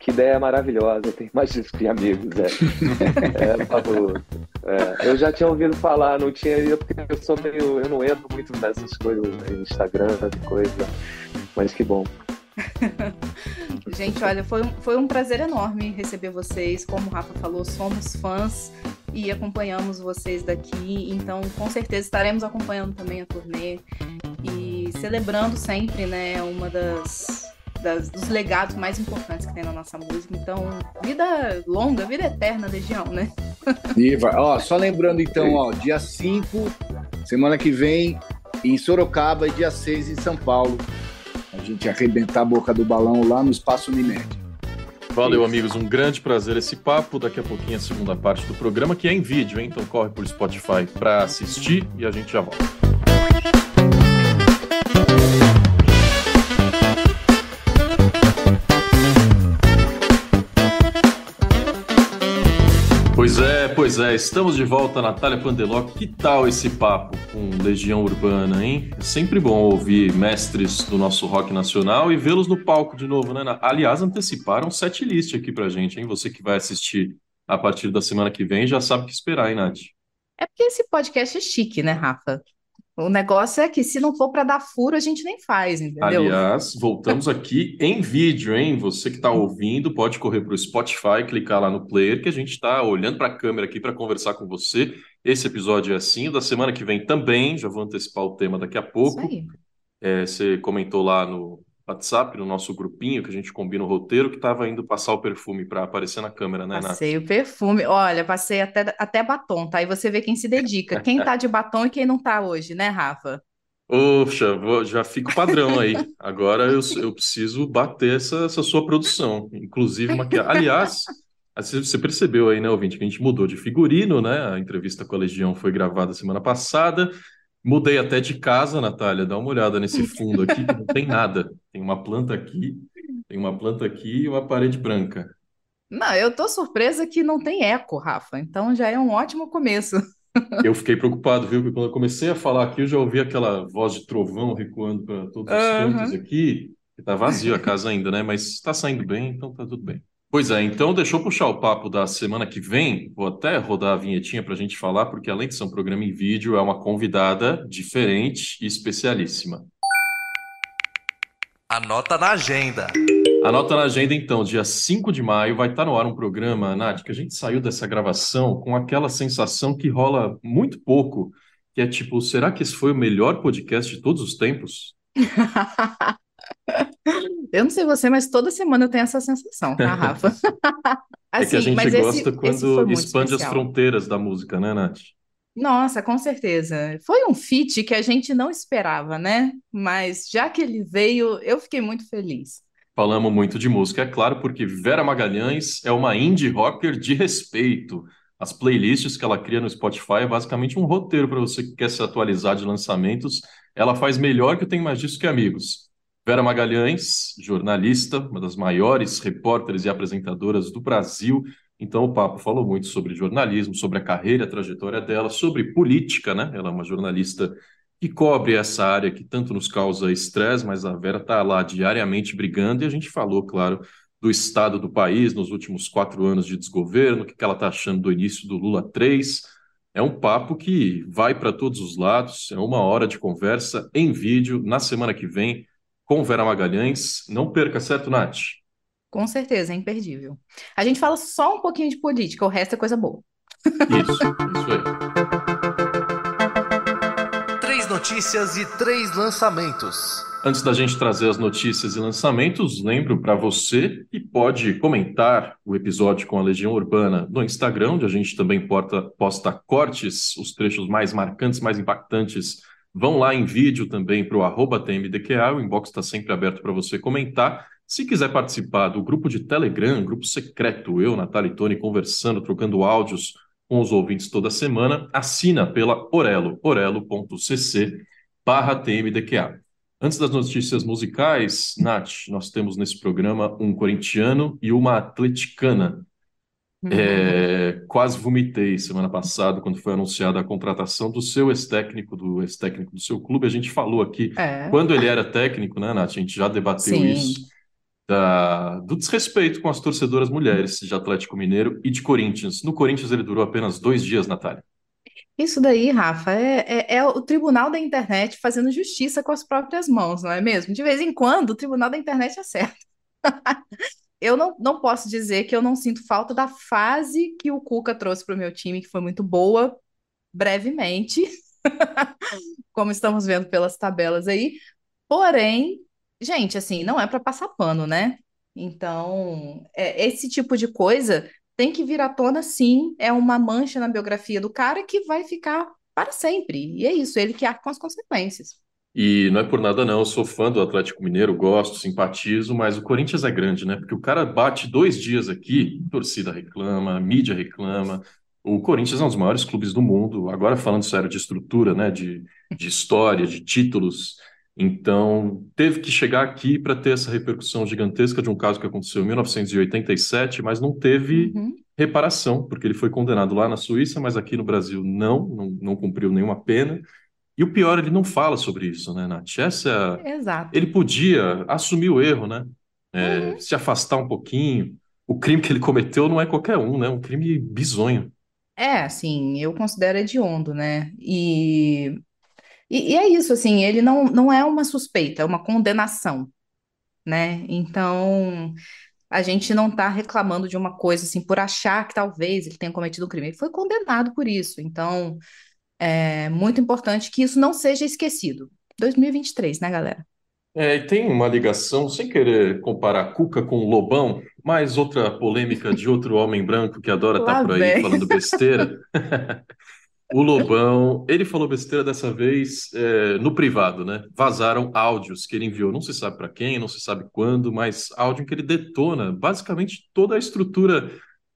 que ideia maravilhosa. Tem mais disso que amigos. É, [LAUGHS] é fabuloso. É, eu já tinha ouvido falar, não tinha ido, porque eu sou meio. Eu não entro muito nessas coisas, no Instagram, coisa. Mas que bom. [LAUGHS] Gente, olha, foi, foi um prazer enorme receber vocês. Como o Rafa falou, somos fãs e acompanhamos vocês daqui. Então, com certeza estaremos acompanhando também a turnê e celebrando sempre, né, uma das, das dos legados mais importantes que tem na nossa música. Então, vida longa, vida eterna, Legião, né? Ó, só lembrando então, ó, dia 5, semana que vem, em Sorocaba e dia 6 em São Paulo. A gente arrebentar a boca do balão lá no Espaço Unimed. Valeu, amigos. Um grande prazer esse papo. Daqui a pouquinho a segunda parte do programa, que é em vídeo, hein? Então corre por Spotify para assistir e a gente já volta. Pois é, pois é, estamos de volta, Natália Pandeloc. Que tal esse papo com Legião Urbana, hein? É sempre bom ouvir mestres do nosso rock nacional e vê-los no palco de novo, né? Aliás, anteciparam set list aqui pra gente, hein? Você que vai assistir a partir da semana que vem já sabe o que esperar, hein, Nath? É porque esse podcast é chique, né, Rafa? O negócio é que se não for para dar furo, a gente nem faz, entendeu? Aliás, voltamos aqui em vídeo, hein? Você que está ouvindo, pode correr para o Spotify, clicar lá no player, que a gente está olhando para a câmera aqui para conversar com você. Esse episódio é assim, da semana que vem também, já vou antecipar o tema daqui a pouco. Isso aí. É, você comentou lá no, WhatsApp, no nosso grupinho, que a gente combina o roteiro, que estava indo passar o perfume para aparecer na câmera, né, Passei Nath? o perfume. Olha, passei até, até batom, tá? Aí você vê quem se dedica. [LAUGHS] Quem tá de batom e quem não tá hoje, né, Rafa? Poxa, vou, já fico padrão aí. [LAUGHS] Agora eu, eu preciso bater essa, essa sua produção, inclusive maquiagem. Aliás, você percebeu aí, né, ouvinte, que a gente mudou de figurino, né? A entrevista com a Legião foi gravada semana passada. Mudei até de casa, Natália. Dá uma olhada nesse fundo aqui, que não tem nada. Tem uma planta aqui, tem uma planta aqui e uma parede branca. Não, eu tô surpresa que não tem eco, Rafa. Então já é um ótimo começo. Eu fiquei preocupado, viu? Porque quando eu comecei a falar aqui, eu já ouvi aquela voz de trovão recuando para todos os uhum. cantos aqui. Está vazio a casa ainda, né? Mas está saindo bem, então tá tudo bem. Pois é, então deixa eu puxar o papo da semana que vem. Vou até rodar a vinhetinha para a gente falar, porque além de ser um programa em vídeo, é uma convidada diferente e especialíssima. Anota na agenda. Anota na agenda, então, dia 5 de maio vai estar no ar um programa, Nath, que a gente saiu dessa gravação com aquela sensação que rola muito pouco, que é tipo, será que esse foi o melhor podcast de todos os tempos? [LAUGHS] Eu não sei você, mas toda semana eu tenho essa sensação, tá, [LAUGHS] Rafa? assim, é que a assim, gente gosta esse, quando esse expande especial. as fronteiras da música, né, Nath? Nossa, com certeza. Foi um feat que a gente não esperava, né? Mas já que ele veio, eu fiquei muito feliz. Falamos muito de música, é claro, porque Vera Magalhães é uma indie rocker de respeito. As playlists que ela cria no Spotify é basicamente um roteiro para você que quer se atualizar de lançamentos. Ela faz melhor que eu tenho mais disso que amigos. Vera Magalhães, jornalista, uma das maiores repórteres e apresentadoras do Brasil. Então, o papo falou muito sobre jornalismo, sobre a carreira, a trajetória dela, sobre política, né? Ela é uma jornalista que cobre essa área que tanto nos causa estresse, mas a Vera está lá diariamente brigando e a gente falou, claro, do estado do país nos últimos quatro anos de desgoverno, o que ela está achando do início do Lula 3. É um papo que vai para todos os lados, é uma hora de conversa em vídeo na semana que vem com Vera Magalhães. Não perca, certo, Nath? Com certeza, é imperdível. A gente fala só um pouquinho de política, o resto é coisa boa. Isso, isso aí. Três notícias e três lançamentos. Antes da gente trazer as notícias e lançamentos, lembro para você que pode comentar o episódio com a Legião Urbana no Instagram, onde a gente também porta, posta cortes, os trechos mais marcantes, mais impactantes. Vão lá em vídeo também para o arroba TMDQA, o inbox está sempre aberto para você comentar. Se quiser participar do grupo de Telegram, grupo secreto, eu, Natália e Tony conversando, trocando áudios com os ouvintes toda semana, assina pela Orelo, orelo.cc barra TMDQA. Antes das notícias musicais, Nath, nós temos nesse programa um corintiano e uma atleticana. Uhum. É, quase vomitei semana passada quando foi anunciada a contratação do seu ex-técnico, do ex-técnico do seu clube. A gente falou aqui, É, quando ele era técnico, né, Nath? A gente já debateu sim. isso da- do desrespeito com as torcedoras mulheres de Atlético Mineiro e de Corinthians. No Corinthians ele durou apenas dois dias, Natália. Isso daí, Rafa, é, é, é o tribunal da internet fazendo justiça com as próprias mãos, não é mesmo? De vez em quando, o tribunal da internet acerta. [LAUGHS] Eu não, não posso dizer que eu não sinto falta da fase que o Cuca trouxe para o meu time, que foi muito boa, brevemente, [LAUGHS] como estamos vendo pelas tabelas aí. Porém, gente, assim, não é para passar pano, né? Então, é, esse tipo de coisa tem que vir à tona, sim. É uma mancha na biografia do cara que vai ficar para sempre. E é isso, ele que arca com as consequências. E não é por nada, não. Eu sou fã do Atlético Mineiro, gosto, simpatizo, mas o Corinthians é grande, né? Porque o cara bate dois dias aqui, torcida reclama, mídia reclama. O Corinthians é um dos maiores clubes do mundo. Agora, falando sério de estrutura, né? De, de história, de títulos. Então, teve que chegar aqui para ter essa repercussão gigantesca de um caso que aconteceu em 1987, mas não teve Uhum. reparação, porque ele foi condenado lá na Suíça, mas aqui no Brasil não, não, não cumpriu nenhuma pena. E o pior, ele não fala sobre isso, né, Nath? Essa, Exato. ele podia assumir o erro, né? É, se afastar um pouquinho. O crime que ele cometeu não é qualquer um, né? Um crime bizonho. É, assim, eu considero hediondo, né? E, e, e é isso, assim, ele não, não é uma suspeita, é uma condenação, né? Então, a gente não está reclamando de uma coisa, assim, por achar que talvez ele tenha cometido um crime. Ele foi condenado por isso. Então, é muito importante que isso não seja esquecido. 2023, né, galera? É, e tem uma ligação, sem querer comparar Cuca com Lobão, mas outra polêmica de outro homem branco que adora estar por aí vem. falando besteira. O Lobão, ele falou besteira dessa vez é, no privado, né? Vazaram áudios que ele enviou, não se sabe para quem, não se sabe quando, mas áudio em que ele detona basicamente toda a estrutura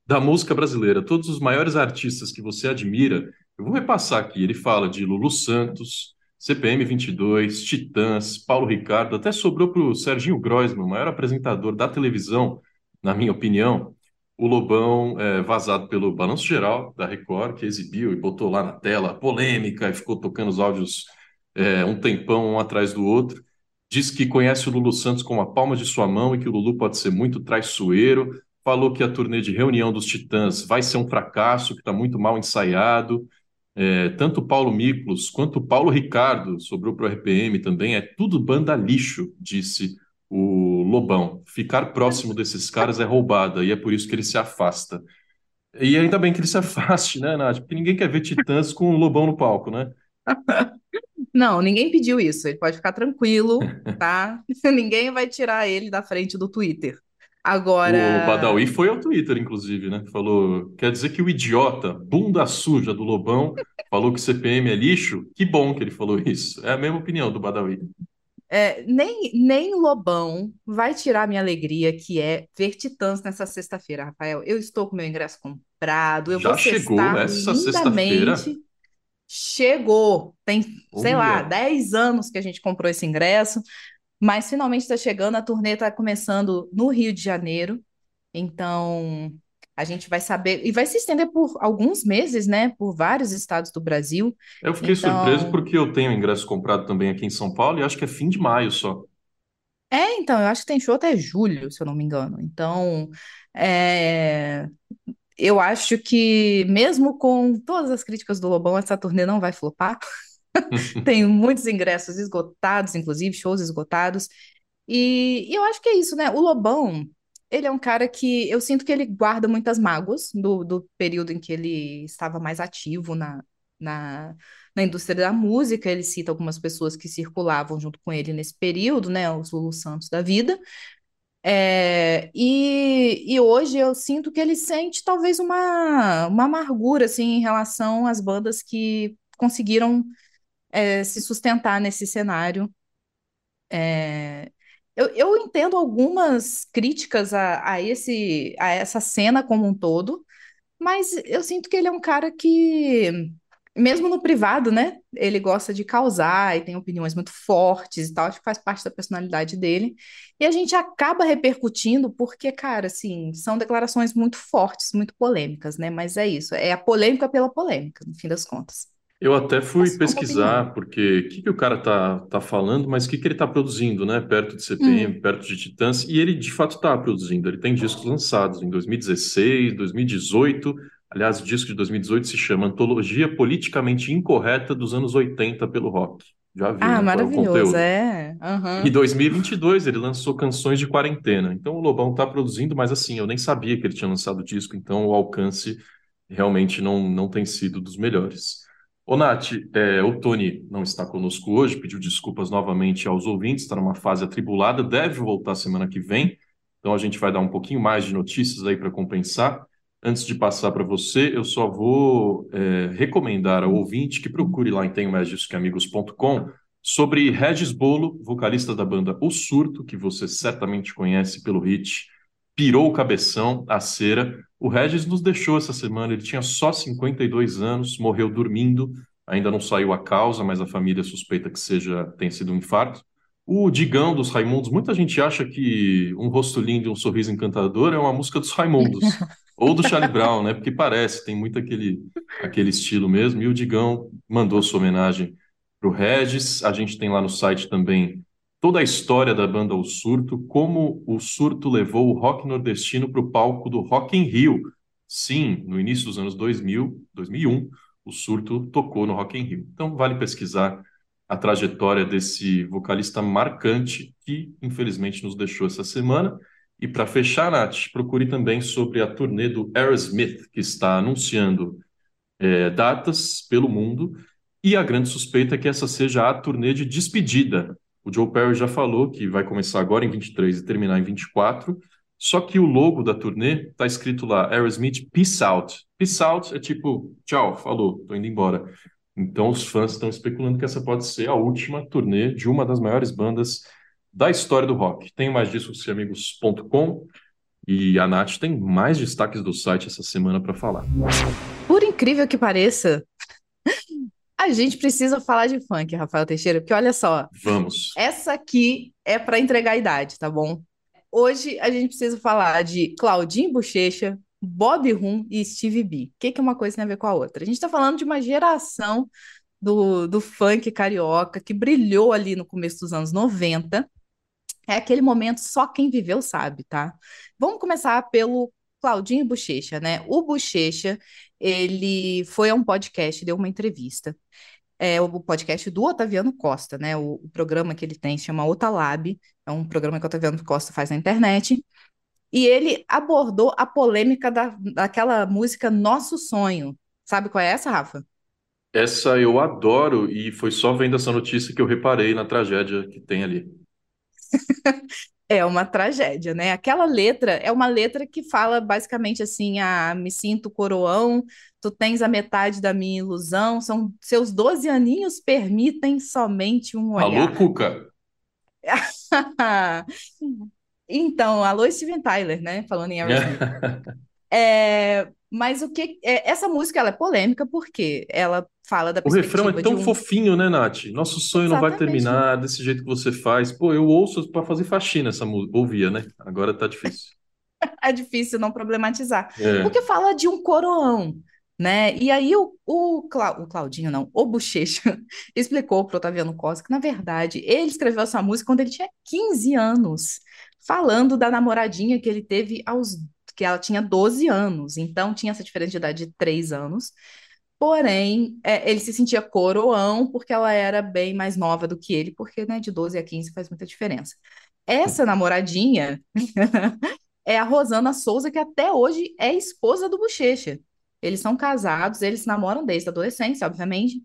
da música brasileira, todos os maiores artistas que você admira. Eu vou repassar aqui. Ele fala de Lulu Santos, CPM 22, Titãs, Paulo Ricardo, até sobrou para o Serginho Groisman, o maior apresentador da televisão, na minha opinião o Lobão, é, vazado pelo Balanço Geral da Record, que exibiu e botou lá na tela polêmica e ficou tocando os áudios é, um tempão um atrás do outro. Diz que conhece o Lulu Santos com a palma de sua mão e que o Lulu pode ser muito traiçoeiro. Falou que a turnê de reunião dos Titãs vai ser um fracasso, que está muito mal ensaiado. É, tanto o Paulo Miklos quanto o Paulo Ricardo, sobrou para o RPM também, é tudo banda lixo, disse o Lobão. Ficar próximo desses caras é roubada e é por isso que ele se afasta. E ainda bem que ele se [LAUGHS] afaste, né, Nath? Porque ninguém quer ver Titãs com o Lobão no palco, né? [LAUGHS] Não, ninguém pediu isso. Ele pode ficar tranquilo, [LAUGHS] tá? Ninguém vai tirar ele da frente do Twitter. O Agora, Badawi foi ao Twitter, inclusive, né? Falou, quer dizer que o idiota, bunda suja do Lobão, falou que CPM é lixo? Que bom que ele falou isso. É a mesma opinião do Badawi. é, nem, nem Lobão vai tirar minha alegria, que é ver Titãs nessa sexta-feira, Rafael. Eu estou com meu ingresso comprado, eu Já vou chegou essa sexta-feira? Chegou. Tem, sei lá, Olha. 10 anos que a gente comprou esse ingresso, mas finalmente está chegando. A turnê está começando no Rio de Janeiro. Então, a gente vai saber, e vai se estender por alguns meses, né? Por vários estados do Brasil. Eu fiquei Então- surpreso porque eu tenho ingresso comprado também aqui em São Paulo e acho que é fim de maio só. É, então, eu acho que tem show até julho, se eu não me engano. Então, é, eu acho que, mesmo com todas as críticas do Lobão, essa turnê não vai flopar. [LAUGHS] Tem muitos ingressos esgotados, inclusive, shows esgotados. E, e eu acho que é isso, né? O Lobão, ele é um cara que eu sinto que ele guarda muitas mágoas do, do período em que ele estava mais ativo na, na, na indústria da música. Ele cita algumas pessoas que circulavam junto com ele nesse período, né? Os Lulu Santos da vida. É, e, e hoje eu sinto que ele sente talvez uma, uma amargura assim, em relação às bandas que conseguiram é, se sustentar nesse cenário. É, eu, eu entendo algumas críticas a, a, esse, a essa cena como um todo, mas eu sinto que ele é um cara que, mesmo no privado, né? Ele gosta de causar e tem opiniões muito fortes e tal, acho que faz parte da personalidade dele. E a gente acaba repercutindo porque, cara, assim, são declarações muito fortes, muito polêmicas, né? Mas é isso, é a polêmica pela polêmica, no fim das contas. Eu até fui pesquisar, porque o que, que o cara tá, tá falando, mas o que, que ele tá produzindo, né? Perto de CPM, hum. perto de Titãs, e ele de fato tá produzindo. Ele tem discos lançados em 2016, 2018. Aliás, o disco de 2018 se chama Antologia Politicamente Incorreta dos Anos 80 pelo Rock. Já vi, ah, né, maravilhoso, é. Uhum. E 2022 ele lançou Canções de Quarentena. Então o Lobão tá produzindo, mas assim, eu nem sabia que ele tinha lançado o disco, então o alcance realmente não, não tem sido dos melhores. Ô, Nath, é, o Tony não está conosco hoje, pediu desculpas novamente aos ouvintes, está numa fase atribulada, deve voltar semana que vem, então a gente vai dar um pouquinho mais de notícias aí para compensar. Antes de passar para você, eu só vou é, recomendar ao ouvinte que procure lá em tenho mais disso que sobre Regis Bolo, vocalista da banda O Surto, que você certamente conhece pelo hit Pirou o Cabeção, a Cera, o Regis nos deixou essa semana, ele tinha só 52 anos, morreu dormindo, ainda não saiu a causa, mas a família suspeita que seja tenha sido um infarto. O Digão dos Raimundos, muita gente acha que Um Rosto Lindo e um Sorriso Encantador é uma música dos Raimundos, [LAUGHS] ou do Charlie Brown, né? Porque parece, tem muito aquele, aquele estilo mesmo. E o Digão mandou sua homenagem para o Regis. A gente tem lá no site também toda a história da banda O Surto, como o Surto levou o rock nordestino para o palco do Rock in Rio. Sim, no início dos anos 2000, 2001, o Surto tocou no Rock in Rio. Então vale pesquisar a trajetória desse vocalista marcante que infelizmente nos deixou essa semana. E para fechar, Nath, procure também sobre a turnê do Aerosmith, que está anunciando é, datas pelo mundo. E a grande suspeita é que essa seja a turnê de despedida o Joe Perry já falou que vai começar agora em 23 e terminar em 24. Só que o logo da turnê está escrito lá, Aerosmith Peace Out. Peace Out é tipo, tchau, falou, tô indo embora. Então os fãs estão especulando que essa pode ser a última turnê de uma das maiores bandas da história do rock. Tem mais disso no amigos.com e a Nath tem mais destaques do site essa semana para falar. Por incrível que pareça, a gente precisa falar de funk, Rafael Teixeira, porque olha só. Vamos. Essa aqui é para entregar a idade, tá bom? Hoje a gente precisa falar de Claudinho Bochecha, Bob Rum e Steve B. O que, que uma coisa tem a ver com a outra? A gente está falando de uma geração do, do funk carioca que brilhou ali no começo dos anos 90. É aquele momento só quem viveu sabe, tá? Vamos começar pelo Claudinho Bochecha, né? O Bochecha, ele foi a um podcast, deu uma entrevista. É o podcast do Otaviano Costa, né? O, o programa que ele tem se chama Otalab, é um programa que o Otaviano Costa faz na internet. E ele abordou a polêmica da, daquela música Nosso Sonho. Sabe qual é essa, Rafa? Essa eu adoro e foi só vendo essa notícia que eu reparei na tragédia que tem ali. [LAUGHS] É uma tragédia, né? Aquela letra é uma letra que fala basicamente assim: ah, me sinto coroão, tu tens a metade da minha ilusão, são seus 12 aninhos permitem somente um olhar. Alô, Cuca! [LAUGHS] então, alô, Steven Tyler, né? Falando em Aerosmith. [LAUGHS] é, mas o que é, essa música ela é polêmica porque ela fala da O refrão é tão um... fofinho, né, Nath? Nosso sonho Exatamente. não vai terminar desse jeito que você faz. Pô, eu ouço para fazer faxina essa música. Ouvia, né? Agora tá difícil. [LAUGHS] é difícil não problematizar. É. Porque fala de um coroão, né? E aí o, o, Cla... o Claudinho, não, o Bochecha, [LAUGHS] explicou pro Otaviano Costa que, na verdade, ele escreveu essa música quando ele tinha 15 anos, falando da namoradinha que ele teve aos que ela tinha 12 anos, então tinha essa diferença de idade de 3 anos. Porém, é, ele se sentia coroão porque ela era bem mais nova do que ele, porque né, de 12 a 15 faz muita diferença. Essa namoradinha [LAUGHS] é a Rosana Souza, que até hoje é esposa do Bochecha. Eles são casados, eles namoram desde a adolescência, obviamente.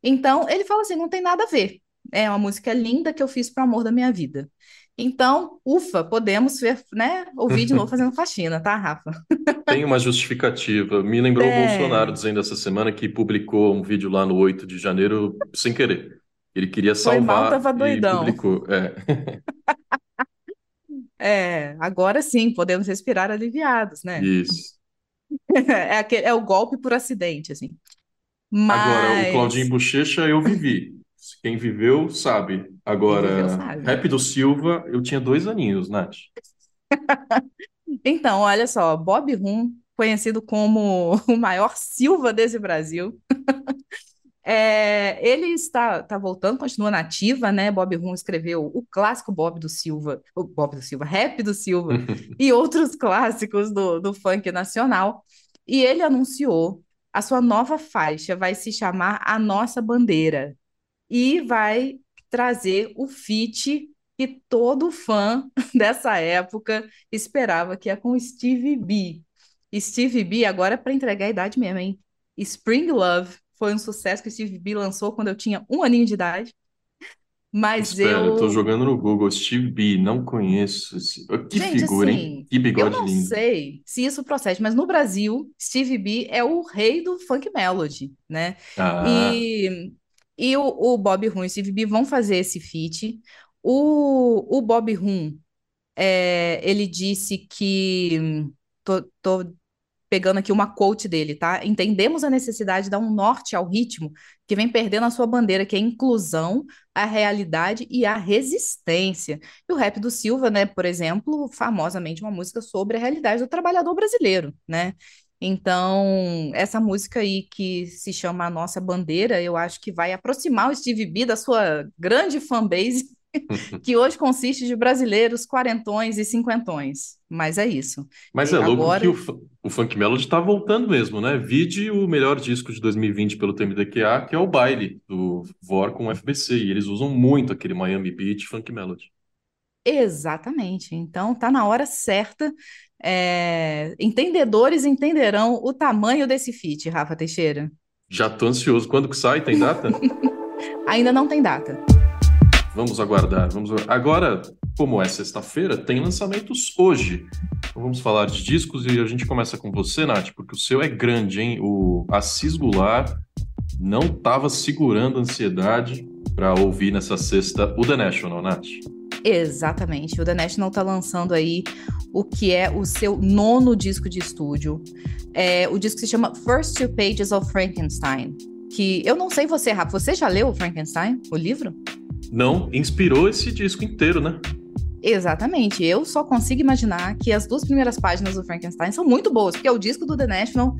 Então, ele fala assim: não tem nada a ver. É uma música linda que eu fiz para amor da minha vida. Então, ufa, podemos ver, né, ouvir de novo [LAUGHS] fazendo faxina, tá, Rafa? Tem uma justificativa. Me lembrou é... o Bolsonaro dizendo essa semana que publicou um vídeo lá no 8 de janeiro sem querer. Ele queria salvar Foi mal, tava doidão. e publicou. É. [LAUGHS] é, agora sim, podemos respirar aliviados, né? Isso. [LAUGHS] É, aquele, é o golpe por acidente, assim. Mas... Agora, o Claudinho Bochecha eu vivi. Quem viveu sabe. Agora, viveu, sabe. Rap do Silva, eu tinha dois aninhos, Nath. [LAUGHS] então, olha só, Bob Rum, conhecido como [LAUGHS] o maior Silva desse Brasil. [LAUGHS] É, ele está, está voltando, continua nativa, né? Bob Rum escreveu o clássico Bob do Silva, o Bob do Silva, Rap do Silva e outros clássicos do, do funk nacional. E ele anunciou a sua nova faixa vai se chamar A Nossa Bandeira e vai trazer o feat que todo fã [LAUGHS] dessa época esperava, que é com Stevie B. Stevie B, agora é para entregar a idade mesmo, hein? Spring Love foi um sucesso que Stevie B lançou quando eu tinha um aninho de idade. Mas Espera, eu. eu tô jogando no Google, Steve B, não conheço. Esse... Que Gente, figura, assim, hein? Que bigode eu não lindo. sei se isso procede, mas no Brasil, Steve B é o rei do funk melody, né? Ah. E e o, o Bob Rum e o Steve B vão fazer esse feat. O, o Bob Rum, é, ele disse que. Tô, tô pegando aqui uma quote dele, tá? Entendemos a necessidade de dar um norte ao ritmo que vem perdendo a sua bandeira, que é a inclusão, a realidade e a resistência. E o rap do Silva, né, por exemplo, famosamente uma música sobre a realidade do trabalhador brasileiro, né? Então, essa música aí que se chama A Nossa Bandeira, eu acho que vai aproximar o Steve B da sua grande fanbase, [LAUGHS] que hoje consiste de brasileiros quarentões e cinquentões. Mas é isso. Mas é louco Agora... que o, o Funk Melody está voltando mesmo, né? Vide o melhor disco de 2020 pelo TMDQA, que é o Baile, do VOR com o FBC. E eles usam muito aquele Miami Beat Funk Melody. Exatamente. Então, tá na hora certa é, entendedores entenderão o tamanho desse fit, Rafa Teixeira. Já tô ansioso. Quando que sai? Tem data? [LAUGHS] Ainda não tem data. Vamos aguardar. Vamos agora, como é sexta-feira, tem lançamentos hoje. Então vamos falar de discos e a gente começa com você, Nath, porque o seu é grande, hein? O Assis Goulart não estava segurando a ansiedade para ouvir nessa sexta o The National, Nath. Exatamente. O The National está lançando aí o que é o seu nono disco de estúdio. É, o disco se chama First Two Pages of Frankenstein. Que eu não sei você, Rafa, você já leu Frankenstein, o livro? Não, inspirou esse disco inteiro, né? Exatamente. Eu só consigo imaginar que as duas primeiras páginas do Frankenstein são muito boas, porque o disco do The National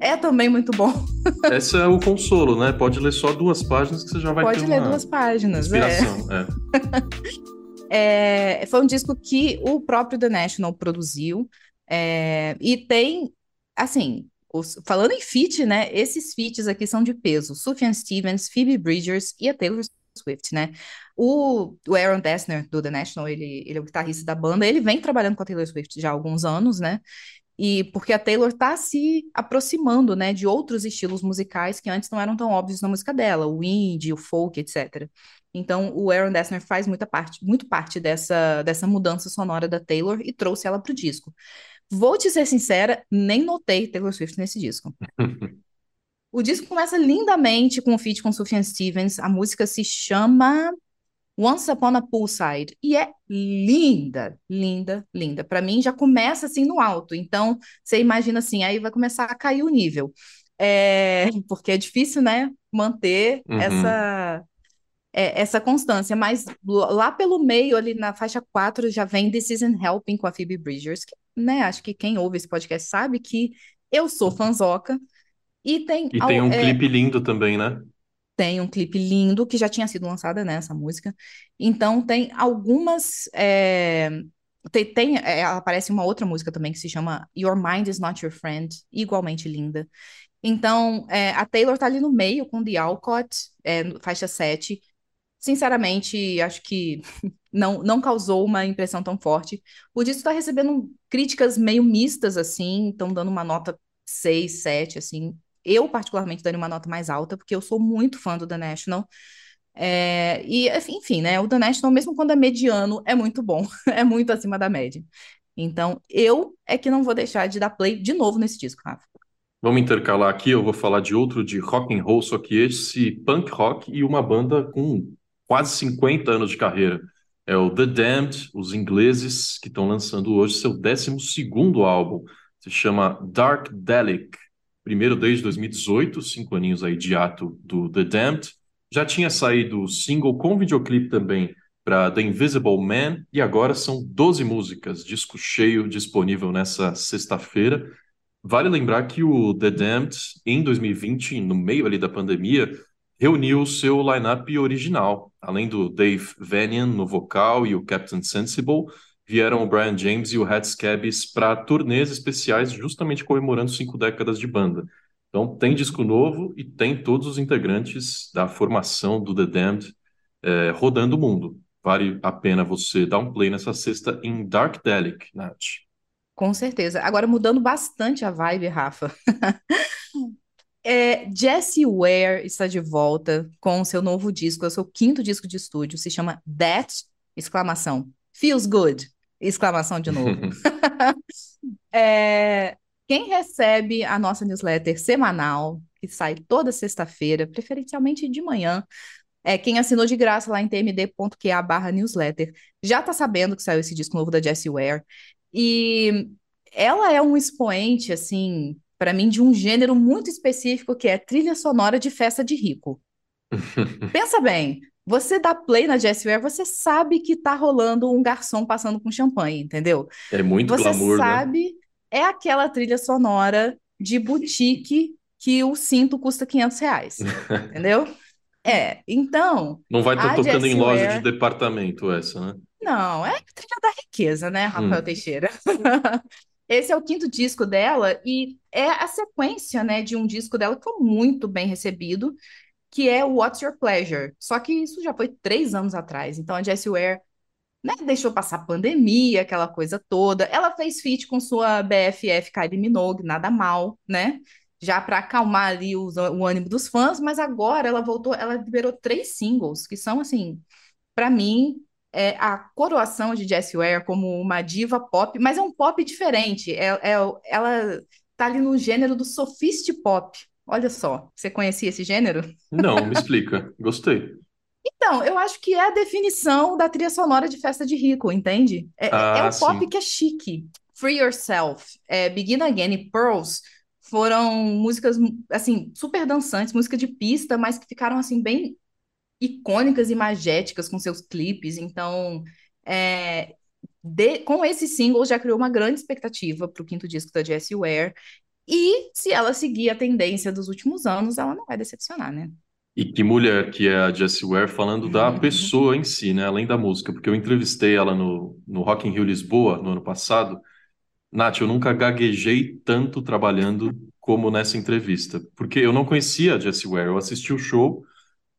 é também muito bom. [LAUGHS] Esse é o consolo, né? Pode ler só duas páginas que você já vai Pode ter ler duas páginas, é. inspiração. É. é. [LAUGHS] É, foi um disco que o próprio The National produziu. É, e tem, assim, os, falando em feat, né? Esses feats aqui são de peso. Sufjan Stevens, Phoebe Bridgers e a Taylor Swift, né? O, o Aaron Dessner, do The National, ele, ele é o guitarrista da banda, ele vem trabalhando com a Taylor Swift já há alguns anos, né? E porque a Taylor tá se aproximando, né, de outros estilos musicais que antes não eram tão óbvios na música dela, o indie, o folk, etc. Então, o Aaron Dessner faz muita parte, muito parte dessa, dessa mudança sonora da Taylor e trouxe ela para o disco. Vou te ser sincera, nem notei Taylor Swift nesse disco. [LAUGHS] o disco começa lindamente com o feat com Sufjan Stevens. A música se chama Once Upon a Poolside. E é linda, linda, linda. Para mim, já começa assim no alto. Então, você imagina assim, aí vai começar a cair o nível. É, [LAUGHS] porque é difícil, né? Manter uhum. essa é, essa constância, mas lá pelo meio, ali na faixa 4, já vem This Isn't Helping com a Phoebe Bridgers, que, né, acho que quem ouve esse podcast sabe que eu sou fanzoca, e tem... E tem um é, clipe lindo também, né? Tem um clipe lindo, que já tinha sido lançada, né, essa música, então tem algumas... É, tem, tem é, aparece uma outra música também que se chama Your Mind Is Not Your Friend, igualmente linda. Então, é, a Taylor tá ali no meio com The Alcott, faixa 7, sinceramente, acho que [LAUGHS] não, não causou uma impressão tão forte. O disco está recebendo críticas meio mistas, assim, estão dando uma nota 6, 7, assim. Eu, particularmente, daria uma nota mais alta, porque eu sou muito fã do The National. É, e, enfim, né? O The National, mesmo quando é mediano, é muito bom, [LAUGHS] é muito acima da média. Então, eu é que não vou deixar de dar play de novo nesse disco, Rafa. Vamos intercalar aqui, eu vou falar de outro de rock and roll, só que esse punk rock e uma banda com quase 50 anos de carreira. É o The Damned, os ingleses, que estão lançando hoje seu 12 álbum. Se chama Dark Delic. Primeiro desde 2018, cinco aninhos aí de ato do The Damned. Já tinha saído single com videoclipe também para The Invisible Man, e agora são 12 músicas, disco cheio disponível nessa sexta-feira. Vale lembrar que o The Damned, em 2020, no meio ali da pandemia, reuniu o seu line-up original. Além do Dave Vanian no vocal e o Captain Sensible, vieram o Brian James e o Hats Cabbies para turnês especiais, justamente comemorando cinco décadas de banda. Então, tem disco novo e tem todos os integrantes da formação do The Damned é, rodando o mundo. Vale a pena você dar um play nessa sexta em Dark Delic, Nath. Com certeza. Agora, mudando bastante a vibe, Rafa. [LAUGHS] É, Jessie Ware está de volta com seu novo disco, é o seu quinto disco de estúdio, se chama That, exclamação, Feels Good, exclamação de novo. [LAUGHS] [LAUGHS] é, quem recebe a nossa newsletter semanal, que sai toda sexta-feira, preferencialmente de manhã, é, quem assinou de graça lá em tmd.qa barra newsletter, já está sabendo que saiu esse disco novo da Jessie Ware, e ela é um expoente, assim, para mim, de um gênero muito específico que é trilha sonora de festa de rico. [LAUGHS] Pensa bem, você dá play na Jessie Ware, você sabe que tá rolando um garçom passando com champanhe, entendeu? É muito você glamour, né? sabe, é aquela trilha sonora de boutique que o cinto custa 500 reais, [LAUGHS] entendeu? É, então... Não vai estar tocando em loja de departamento essa, né? Não, é a trilha da riqueza, né, Rafael Hum. Teixeira? [LAUGHS] Esse é o quinto disco dela e é a sequência, né, de um disco dela que foi muito bem recebido, que é o What's Your Pleasure. Só que isso já foi três anos atrás. Então a Jessie Ware, né, deixou passar a pandemia, aquela coisa toda. Ela fez feat com sua BFF Kylie Minogue, nada mal, né? Já para acalmar ali os- o ânimo dos fãs, mas agora ela voltou, ela liberou três singles que são assim, para mim, é a coroação de Jessie Ware como uma diva pop, mas é um pop diferente. É, é- ela tá ali no gênero do sophist pop. Olha só, você conhecia esse gênero? Não, me [LAUGHS] explica. Gostei. Então, eu acho que é a definição da trilha sonora de festa de rico, entende? É, é Ah, um pop sim. que é chique. Free Yourself, é, Begin Again e Pearls foram músicas, assim, super dançantes, música de pista, mas que ficaram, assim, bem icônicas e magéticas com seus clipes. Então, é, de- com esse single já criou uma grande expectativa para o quinto disco da Jessie Ware. E se ela seguir a tendência dos últimos anos, ela não vai decepcionar, né? E que mulher que é a Jessie Ware falando da Uhum. pessoa em si, né? Além da música, porque eu entrevistei ela no, no Rock in Rio Lisboa no ano passado. Nath, eu nunca gaguejei tanto trabalhando como nessa entrevista, porque eu não conhecia a Jessie Ware. Eu assisti o show,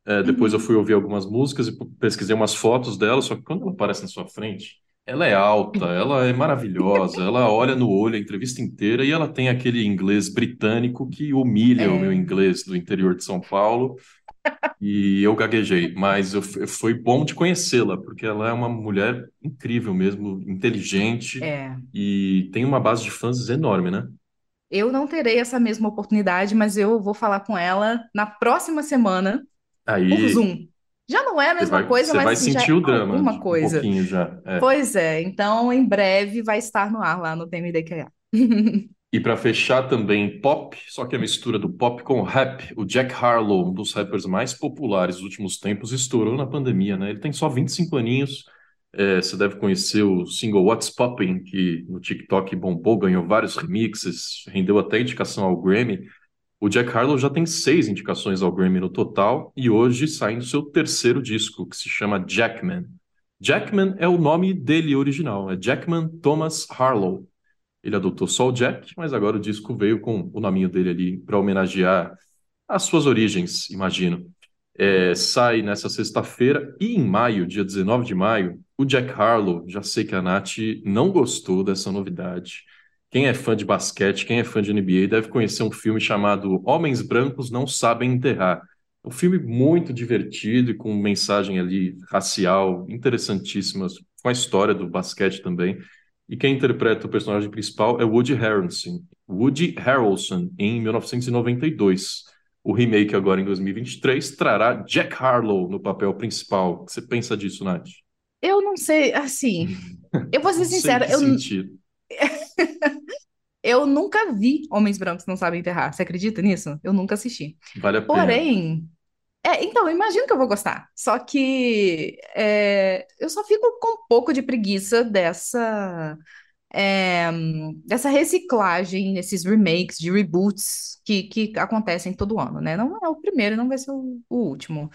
eh, depois eu Uhum. fui ouvir algumas músicas e pesquisei umas fotos dela, só que quando ela aparece na sua frente, ela é alta, ela é maravilhosa, ela olha no olho a entrevista inteira e ela tem aquele inglês britânico que humilha o meu É. inglês do interior de São Paulo. E eu gaguejei, mas eu, foi bom de conhecê-la, porque ela é uma mulher incrível mesmo, inteligente É. e tem uma base de fãs enorme, né? Eu não terei essa mesma oportunidade, mas eu vou falar com ela na próxima semana por Aí Zoom. Já não é a mesma vai, coisa, mas vai assim, já sentir é o drama alguma um coisa. pouquinho já. é. Pois é, então em breve vai estar no ar lá no TMDQA. E para fechar também pop, só que a mistura do pop com rap. O Jack Harlow, um dos rappers mais populares dos últimos tempos, estourou na pandemia, né? Ele tem só 25 aninhos. É, você deve conhecer o single What's Poppin', que no TikTok bombou, ganhou vários remixes, rendeu até indicação ao Grammy. O Jack Harlow já tem seis indicações ao Grammy no total e hoje sai no seu terceiro disco, que se chama Jackman. Jackman é o nome dele original, é Jackman Thomas Harlow. Ele adotou só o Jack, mas agora o disco veio com o nominho dele ali para homenagear as suas origens, imagino. É, sai nessa sexta-feira e em maio, dia 19 de maio, o Jack Harlow. Já sei que a Nath não gostou dessa novidade. Quem é fã de basquete, quem é fã de NBA, deve conhecer um filme chamado Homens Brancos Não Sabem Enterrar. É um filme muito divertido e com mensagem ali racial interessantíssima, com a história do basquete também. E quem interpreta o personagem principal é Woody Harrelson, Woody Harrelson em 1992. O remake agora em 2023 trará Jack Harlow no papel principal. O que você pensa disso, Nath? Eu não sei, assim, [LAUGHS] eu vou ser sincera, eu, [LAUGHS] eu nunca vi Homens Brancos Não Sabem Enterrar. Você acredita nisso? Eu nunca assisti. Vale a pena. Porém, é, então, eu imagino que eu vou gostar. Só que é, eu só fico com um pouco de preguiça dessa, é, dessa reciclagem, esses remakes de reboots que, que acontecem todo ano, né? Não é o primeiro, não vai ser o, o último.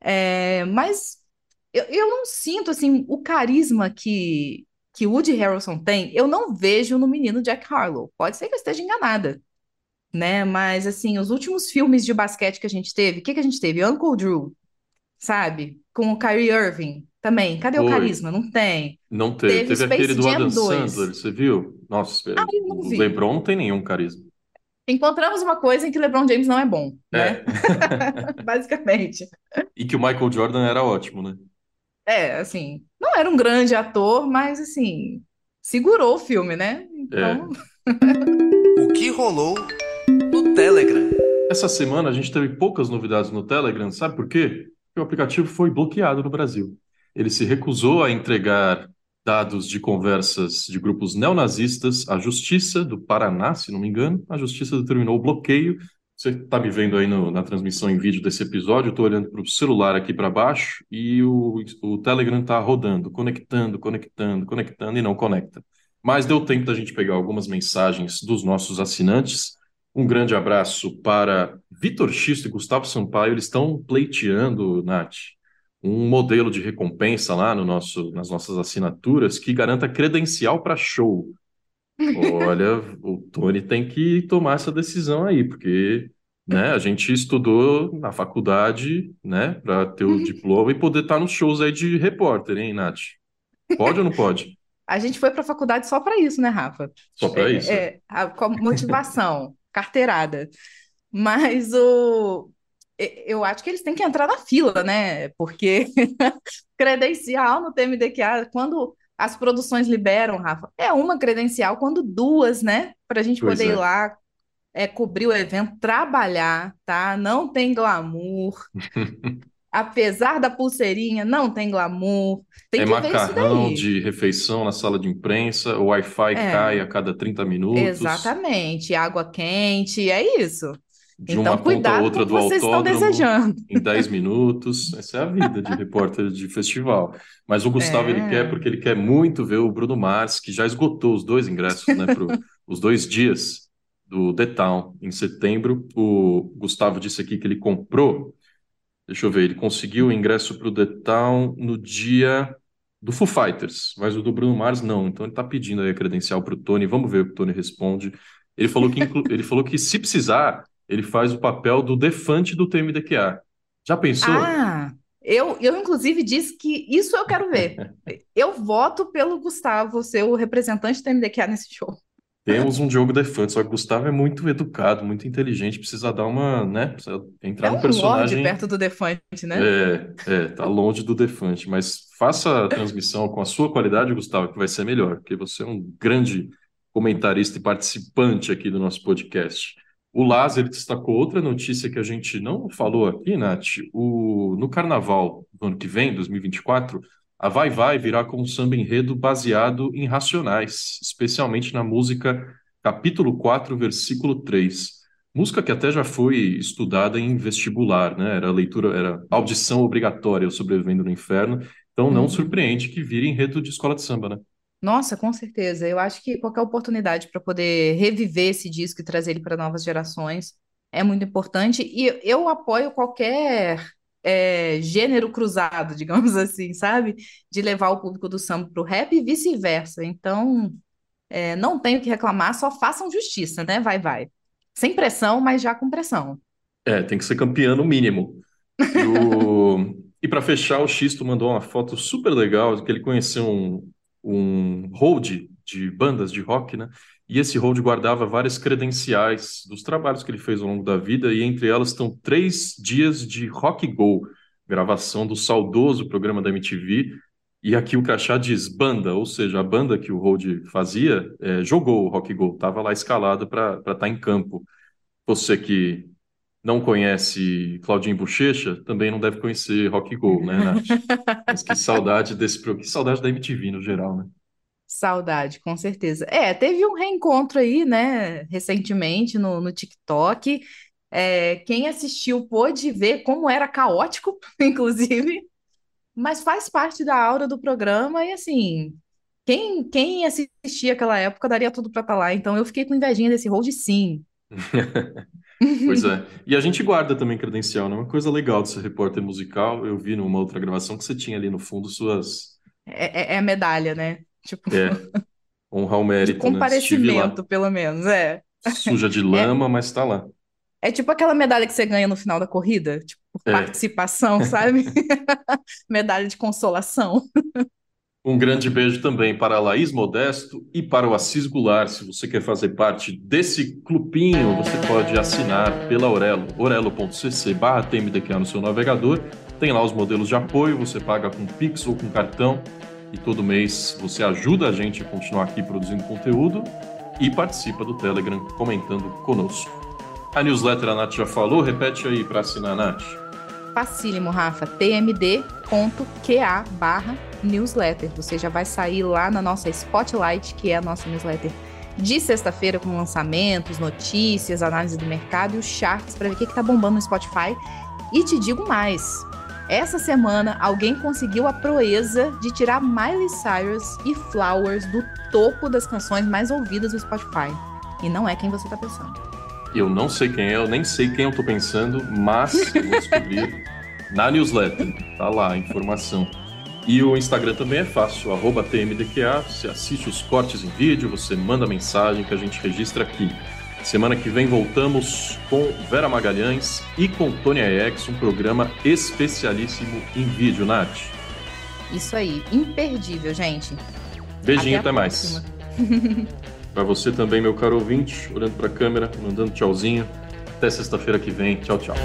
É, mas eu, eu não sinto assim o carisma que, que Woody Harrelson tem, eu não vejo no menino Jack Harlow. Pode ser que eu esteja enganada né? Mas, assim, os últimos filmes de basquete que a gente teve, o que, que a gente teve? Uncle Drew, sabe? Com o Kyrie Irving também. Cadê o carisma? Não tem. Não teve. Teve, teve aquele do Adam 2. Sandler, você viu? Nossa, ah, vi. LeBron não tem nenhum carisma. Encontramos uma coisa em que LeBron James não é bom, né? É. [LAUGHS] Basicamente. E que o Michael Jordan era ótimo, né? É, assim, não era um grande ator, mas assim, segurou o filme, né? Então. É. o que rolou no Telegram. Essa semana a gente teve poucas novidades no Telegram, sabe por quê? Porque o aplicativo foi bloqueado no Brasil. Ele se recusou a entregar dados de conversas de grupos neonazistas à Justiça do Paraná, se não me engano. A Justiça determinou o bloqueio. Você está me vendo aí no, na transmissão em vídeo desse episódio, eu estou olhando para o celular aqui para baixo e o, o Telegram está rodando, conectando, conectando, conectando e não conecta. Mas deu tempo da gente pegar algumas mensagens dos nossos assinantes um grande abraço para Vitor Xisto e Gustavo Sampaio. Eles estão pleiteando, Nath, um modelo de recompensa lá no nosso, nas nossas assinaturas que garanta credencial para show. [LAUGHS] Olha, o Tony tem que tomar essa decisão aí, porque né, a gente estudou na faculdade né, para ter o diploma e poder estar tá nos shows aí de repórter, hein, Nath? Pode ou não pode? A gente foi para a faculdade só para isso, né, Rafa? Só para é, isso. É, com a motivação [LAUGHS] carteirada. Mas o eu acho que eles têm que entrar na fila, né? Porque [LAUGHS] credencial no TMDQA, quando as produções liberam, Rafa, é uma credencial, quando duas, né? Para a gente pois poder é. ir lá é, cobrir o evento, trabalhar, tá? Não tem glamour. [LAUGHS] apesar da pulseirinha, não tem glamour. Tem é macarrão de refeição na sala de imprensa, o Wi-Fi é. cai a cada 30 minutos. Exatamente, água quente, é isso. De então, uma ponta a outra do autódromo em 10 minutos. Essa é a vida de [LAUGHS] repórter de festival. Mas o Gustavo, é. ele quer, porque ele quer muito ver o Bruno Mars, que já esgotou os dois ingressos, né, para os dois dias do The Town, em setembro. O Gustavo disse aqui que ele comprou Deixa eu ver, ele conseguiu o ingresso para o The Town no dia do Foo Fighters, mas o do Bruno Mars não. Então ele está pedindo aí a credencial para o Tony. Vamos ver o que o Tony responde. Ele falou que, ele falou que se precisar, ele faz o papel do defante do TMDQA. Já pensou? Ah, eu, eu inclusive disse que isso eu quero ver. [LAUGHS] eu voto pelo Gustavo ser o representante do TMDQA nesse show. Temos um Diogo Defante, só que o Gustavo é muito educado, muito inteligente, precisa dar uma, né? Precisa entrar é no um personagem. Lorde perto do Defante, né? É, é, tá longe do Defante, mas faça a transmissão com a sua qualidade, Gustavo, que vai ser melhor, porque você é um grande comentarista e participante aqui do nosso podcast. O Lázaro destacou outra notícia que a gente não falou aqui, Nath. O, no carnaval do ano que vem, 2024, a Vai Vai virá com um samba enredo baseado em Racionais, especialmente na música capítulo 4, versículo 3. Música que até já foi estudada em vestibular, né? Era leitura, era audição obrigatória, Sobrevivendo no Inferno. Então não uhum. surpreende que vire enredo de escola de samba, né? Nossa, com certeza. Eu acho que qualquer oportunidade para poder reviver esse disco e trazer ele para novas gerações é muito importante. E eu apoio qualquer é, gênero cruzado, [LAUGHS] digamos assim, sabe? De levar o público do samba para o rap e vice-versa. Então, é, não tenho que reclamar, só façam justiça, né? Vai, vai. Sem pressão, mas já com pressão. É, tem que ser campeão no mínimo. O... [LAUGHS] E para fechar, o Xisto mandou uma foto super legal que ele conheceu um, um hold de bandas de rock, né? E esse hold guardava várias credenciais dos trabalhos que ele fez ao longo da vida, e entre elas estão três dias de Rock Go, gravação do saudoso programa da MTV. E aqui o crachá diz banda, ou seja, a banda que o hold fazia é, jogou o Rock Go, estava lá escalado para estar tá em campo. Você que não conhece Claudinho Bochecha, também não deve conhecer Rock Go, né, Nath? [LAUGHS] Mas que saudade desse programa, que saudade da MTV no geral, né? Saudade, com certeza. É, teve um reencontro aí, né, recentemente no, no TikTok. É, quem assistiu pôde ver como era caótico, [LAUGHS] inclusive, mas faz parte da aura do programa e assim, quem, quem assistia aquela época daria tudo para estar tá lá. Então eu fiquei com invejinha desse hold, sim. [LAUGHS] Pois é. E a gente guarda também credencial, né? Uma coisa legal de ser repórter musical. Eu vi numa outra gravação que você tinha ali no fundo suas. É, é, é a medalha, né? Tipo, É, honrar o mérito, né? Estive lá. comparecimento, pelo menos, é. Suja de [LAUGHS] lama, mas tá lá. É tipo aquela medalha que você ganha no final da corrida, tipo, por É. participação, [LAUGHS] sabe? [LAUGHS] Medalha de consolação. Um grande beijo também para a Laís Modesto e para o Assis Goulart. Se você quer fazer parte desse clubinho, você pode assinar pela Orelo, orelo.cc barra TMDQA no seu navegador. Tem lá os modelos de apoio, você paga com Pix ou com cartão. E todo mês você ajuda a gente a continuar aqui produzindo conteúdo e participa do Telegram comentando conosco. A newsletter a Nath já falou, repete aí para assinar, Nath. Facílimo, Rafa. tmd.qa barra newsletter. Você já vai sair lá na nossa Spotlight, que é a nossa newsletter de sexta-feira, com lançamentos, notícias, análise do mercado e os charts para ver o que está bombando no Spotify. E te digo mais. Essa semana, alguém conseguiu a proeza de tirar Miley Cyrus e Flowers do topo das canções mais ouvidas do Spotify. E não é quem você está pensando. Eu não sei quem é, eu nem sei quem eu tô pensando, mas eu vou descobrir [LAUGHS] na newsletter. Tá lá a informação. E o Instagram também é fácil, arroba TMDQA. Você assiste os cortes em vídeo, você manda mensagem que a gente registra aqui. Semana que vem voltamos com Vera Magalhães e com Tônia Ex, um programa especialíssimo em vídeo, Nath. Isso aí, imperdível, gente. Beijinho, Até até, mais. Para [LAUGHS] você também, meu caro ouvinte, olhando para a câmera, mandando tchauzinho. Até sexta-feira que vem. Tchau, tchau.